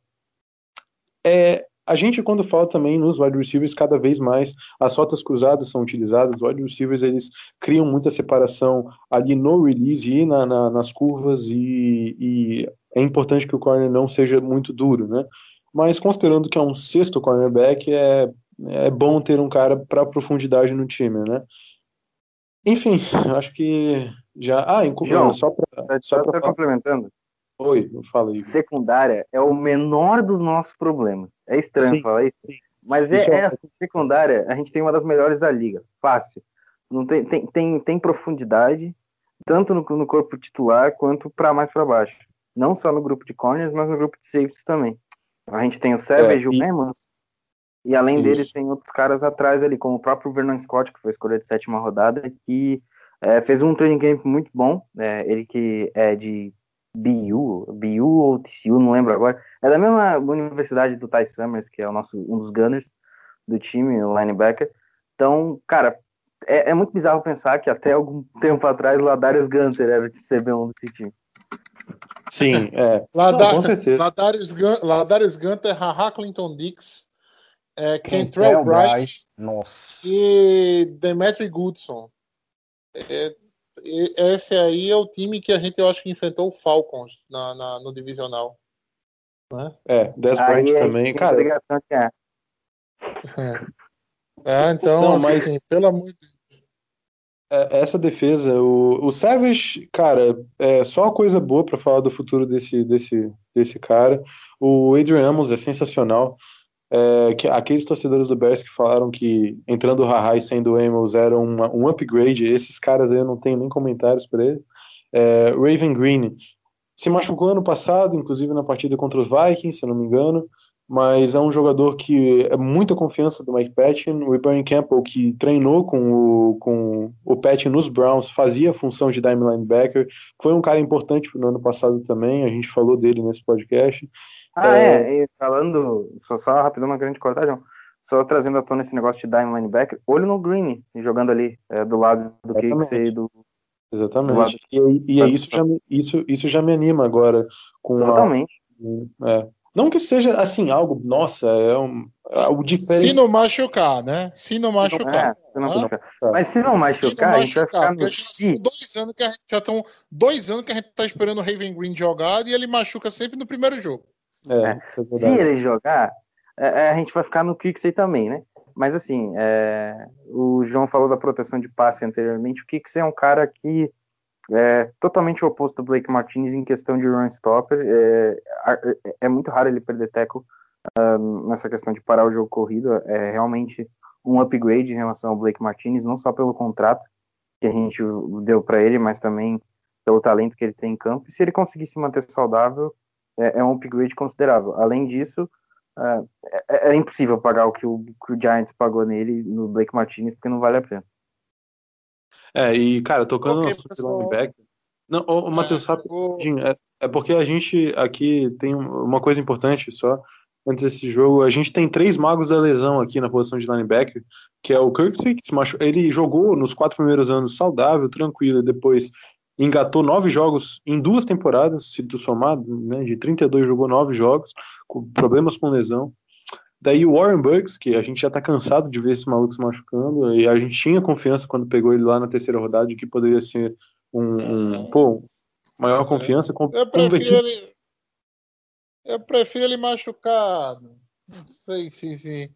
é, a gente, quando fala também nos wide receivers, cada vez mais as rotas cruzadas são utilizadas, os wide receivers eles criam muita separação ali no release e na, na- nas curvas, e, e é importante que o corner não seja muito duro, né? Mas considerando que é um sexto cornerback, é, é bom ter um cara para profundidade no time, né? Enfim, acho que já. Ah, João, só para. Só Só pra complementando, Oi, fala aí. secundária é o menor dos nossos problemas. É estranho Sim, falar isso, sim. mas é, é- assim, secundária, a gente tem uma das melhores da liga, fácil. Não tem, tem, tem, tem profundidade, tanto no, no corpo titular quanto para mais para baixo. Não só no grupo de corners, mas no grupo de safeties também. A gente tem o Savage, É, o e- Memans, e além Isso. deles tem outros caras atrás ali, como o próprio Vernon Scott, que foi escolha de sétima rodada, que é, fez um training camp muito bom. é, ele que é de BU, BU ou TCU, não lembro agora. É da mesma universidade do Ty Summers, que é o nosso, um dos gunners do time, o linebacker. Então, cara, é, é muito bizarro pensar que até algum tempo atrás o Ladarius Gunter era de CB1 desse time. Sim, é. Lada- Não, com certeza. Ladarius, Gun Ladarius Gunter, Haha Clinton Dix, é, Kentrell Bright Bright. Nossa. e Demetri Goodson. É, esse aí é o time que a gente, eu acho que enfrentou o Falcons na, na- no divisional. Né? É, Des Bryant é também. Cara, que é. Ah, então, Não, assim, mas- pelo amor de é- essa defesa, o, o Savage, cara, é só coisa boa pra falar do futuro desse, desse, desse cara. O Adrian Amos é sensacional. É, que, aqueles torcedores do Bears que falaram que entrando o Haha e saindo o Amos era uma- um upgrade, esses caras aí eu não tenho nem comentários para ele. É, Raven Green se machucou ano passado, inclusive na partida contra os Vikings, se não me engano, mas é um jogador que é muita confiança do Mike Patton. O Ibrahim Campbell, que treinou com o, com o Patton nos Browns, fazia a função de dime linebacker, foi um cara importante no ano passado também, a gente falou dele nesse podcast. Ah, É. é, e falando, só, só rapidão, uma grande cortar, João. Só trazendo à tona esse negócio de dime linebacker, olho no Green, jogando ali, é, do lado do Exatamente. Kicks e do. Do lado- Exatamente. E, e é isso, já me, isso, isso já me anima agora com a, Totalmente. é. Não que seja assim algo, nossa, é um, é algo diferente. Se não machucar, né? Se não machucar. É, se não Ah. machucar. Mas se não machucar, a gente vai ficar no. já são se. dois anos que a gente já estão dois anos que a gente tá esperando o Raven Green jogar e ele machuca sempre no primeiro jogo. É, isso é Se ele jogar, é, é, a gente vai ficar no Kixey também, né? Mas assim, é, o João falou da proteção de passe anteriormente. O Kixey é um cara que é totalmente oposto do Blake Martinez em questão de run stopper. É, é- muito raro ele perder tackle ah, nessa questão de parar o jogo corrido. É realmente um upgrade em relação ao Blake Martinez, não só pelo contrato que a gente deu para ele, mas também pelo talento que ele tem em campo. E se ele conseguir se manter saudável, é, é um upgrade considerável. Além disso, ah, é, é impossível pagar o que, o que o Giants pagou nele no Blake Martinez, porque não vale a pena. É, e, cara, tocando Ok, no pessoal. linebacker. Não, ô, ô, Matheus, É, rápido, o- rapidinho, é, é porque a gente aqui tem um- uma coisa importante só, antes desse jogo, a gente tem três magos da lesão aqui na posição de linebacker, que é o Kirksey, que se machu... ele jogou nos quatro primeiros anos saudável, tranquilo, e depois engatou nove jogos em duas temporadas, se tu somar, né, de 32 jogou nove jogos, com problemas com lesão. Daí o Warren Bucks, que a gente já tá cansado de ver esse maluco se machucando, e a gente tinha confiança quando pegou ele lá na terceira rodada de que poderia ser um, um pô, maior confiança. Com, Eu com prefiro daqui- ele. Eu prefiro ele machucado. Não sei se, se.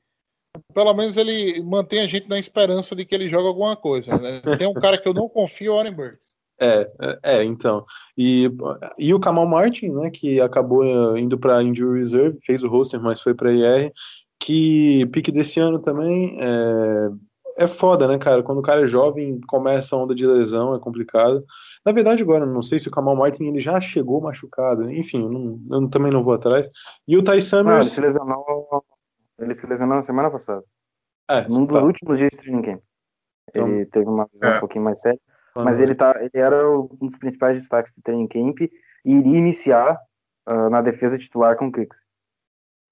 Pelo menos ele mantém a gente na esperança de que ele joga alguma coisa. né? Tem um cara que eu não confio, o Warren Burks. É, é, é, então. E, e o Kamal Martin, né, que acabou eh, indo para Injury Reserve, fez o roster, mas foi para IR, que pique desse ano também é, é foda, né, cara? Quando o cara é jovem, começa a onda de lesão, é complicado. Na verdade, agora, não sei se o Kamal Martin ele já chegou machucado, enfim, eu, não- eu também não vou atrás. E o Ty Não, ele Summers. se lesionou. Ele se lesionou na semana passada. é, Num dos tá. últimos dias de training camp. Então- Ele teve uma visão É. um pouquinho mais séria. Mas ele, tá, ele era um dos principais destaques do training camp e iria iniciar ah, na defesa titular com o Kicks.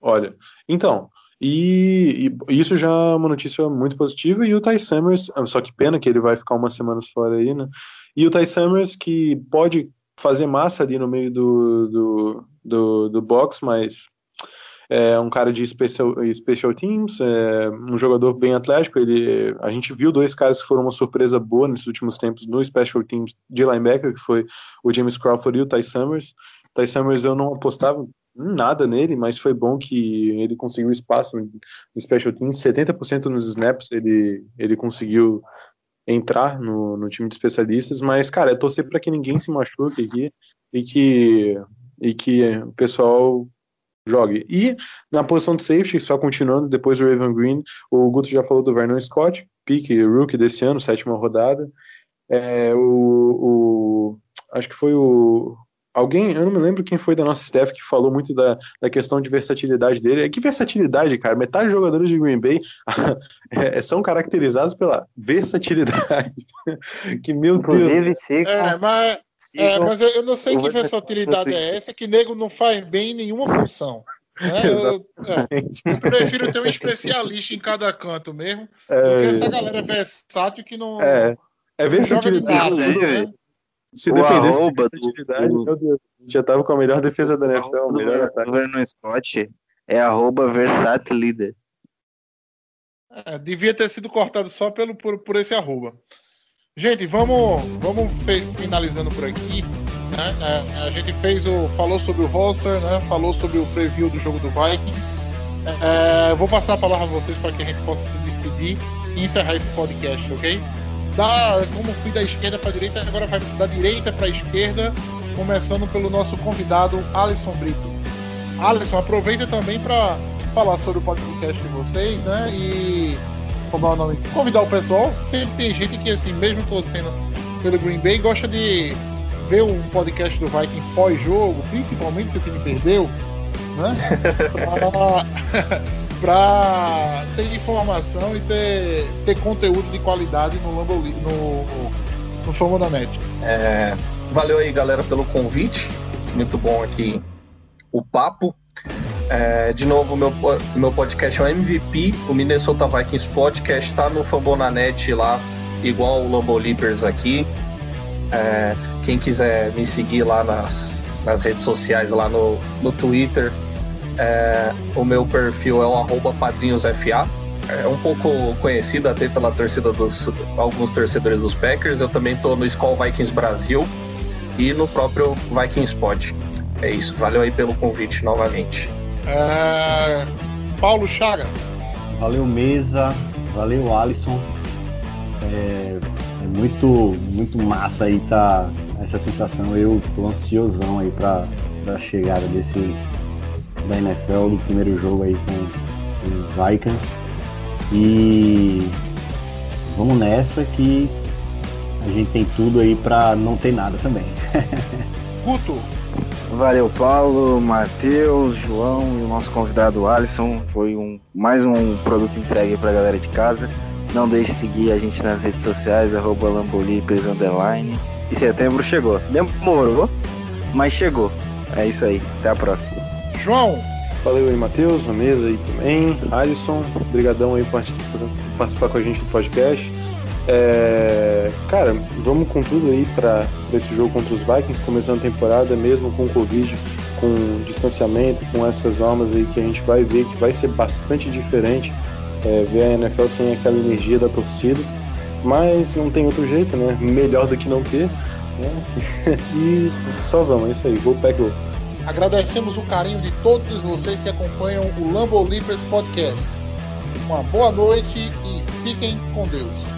Olha, então, e, e isso já é uma notícia muito positiva, e o Ty Summers, só que pena que ele vai ficar umas semanas fora aí, né? E o Ty Summers que pode fazer massa ali no meio do, do, do, do box, mas é um cara de special, special teams, é um jogador bem atlético. Ele, a gente viu dois caras que foram uma surpresa boa nesses últimos tempos no special teams de linebacker, que foi o James Crawford e o Ty Summers. Ty Summers eu não apostava nada nele, mas foi bom que ele conseguiu espaço no special teams, 70% nos snaps ele, ele conseguiu entrar no, no time de especialistas, mas cara, é torcer para que ninguém se machuque aqui e que, e que o pessoal jogue. E na posição de safety, só continuando, depois do Raven Green, o Guto já falou do Vernon Scott, pique rookie desse ano, sétima rodada. É, o, o, acho que foi o. Alguém, eu não me lembro quem foi da nossa staff que falou muito da, da questão de versatilidade dele. É que versatilidade, cara? Metade dos jogadores de Green Bay é, são caracterizados pela versatilidade. que, meu Deus. Inclusive, sigam, É, mas, é, mas eu, não sei que versatilidade é essa que nego não faz bem em nenhuma função. né? Eu, é, eu prefiro ter um especialista em cada canto mesmo, do que É, essa galera versátil que não, é, é de versatilidade. nada. Inclusive, né? Se O dependesse de versatilidade, do- meu Deus, a gente já tava com a melhor defesa da NFL, o melhor ataque. Vernon Scott é arroba líder. É, devia ter sido cortado só pelo, por, por esse arroba. Gente, vamos, vamos finalizando por aqui. Né? É, a gente fez o. falou sobre o roster, né? Falou sobre o preview do jogo do Viking. É, vou passar a palavra a vocês para que a gente possa se despedir e encerrar esse podcast, ok? Da, como fui da esquerda para a direita, agora vai da direita para a esquerda, começando pelo nosso convidado Alisson Brito. Alisson, aproveita também para falar sobre o podcast de vocês, né? E como é o nome? Convidar o pessoal. Sempre tem gente que, assim, mesmo torcendo pelo Green Bay, gosta de ver um podcast do Viking pós-jogo, principalmente se o time perdeu, né? Pra, ter informação e ter, ter conteúdo de qualidade no Lambo, no, no Fama da Net. É, valeu aí, galera, pelo convite. Muito bom aqui o papo. É, de novo, meu, meu podcast é o MVP, o Minnesota Vikings Podcast, está no Fambonanet lá, igual o Lambo Leapers aqui. É, quem quiser me seguir lá nas, nas redes sociais, lá no, no Twitter, é, o meu perfil é o padrinhosfa. É um pouco conhecido até pela torcida dos alguns torcedores dos Packers. Eu também estou no Skull Vikings Brasil e no próprio Vikings Pod. É isso, valeu aí pelo convite novamente. É... Paulo Chaga. Valeu, Mesa. Valeu, Alisson. É, é, muito, muito massa aí tá essa sensação. Eu tô ansiosão aí pra, pra chegada desse da NFL, do primeiro jogo aí com, com o Vikings. E vamos nessa que a gente tem tudo aí pra não ter nada também. Guto, Valeu, Paulo, Matheus, João e o nosso convidado Alisson. Foi um, mais um produto entregue para a galera de casa. Não deixe de seguir a gente nas redes sociais, arroba Lambolipers, underline. E setembro chegou. Demorou, mas chegou. É isso aí. Até a próxima. João. Valeu aí, Matheus, na mesa aí também. Alisson, obrigadão aí por participar, participar com a gente do podcast. É, cara, vamos com tudo aí para esse jogo contra os Vikings, começando a temporada, mesmo com Covid, com distanciamento, com essas normas aí que a gente vai ver que vai ser bastante diferente é, ver a NFL sem aquela energia da torcida, mas não tem outro jeito, né? Melhor do que não ter. Né? e só vamos, é isso aí, vou pack Agradecemos o carinho de todos vocês que acompanham o Lambo Leapers Podcast. Uma boa noite e fiquem com Deus.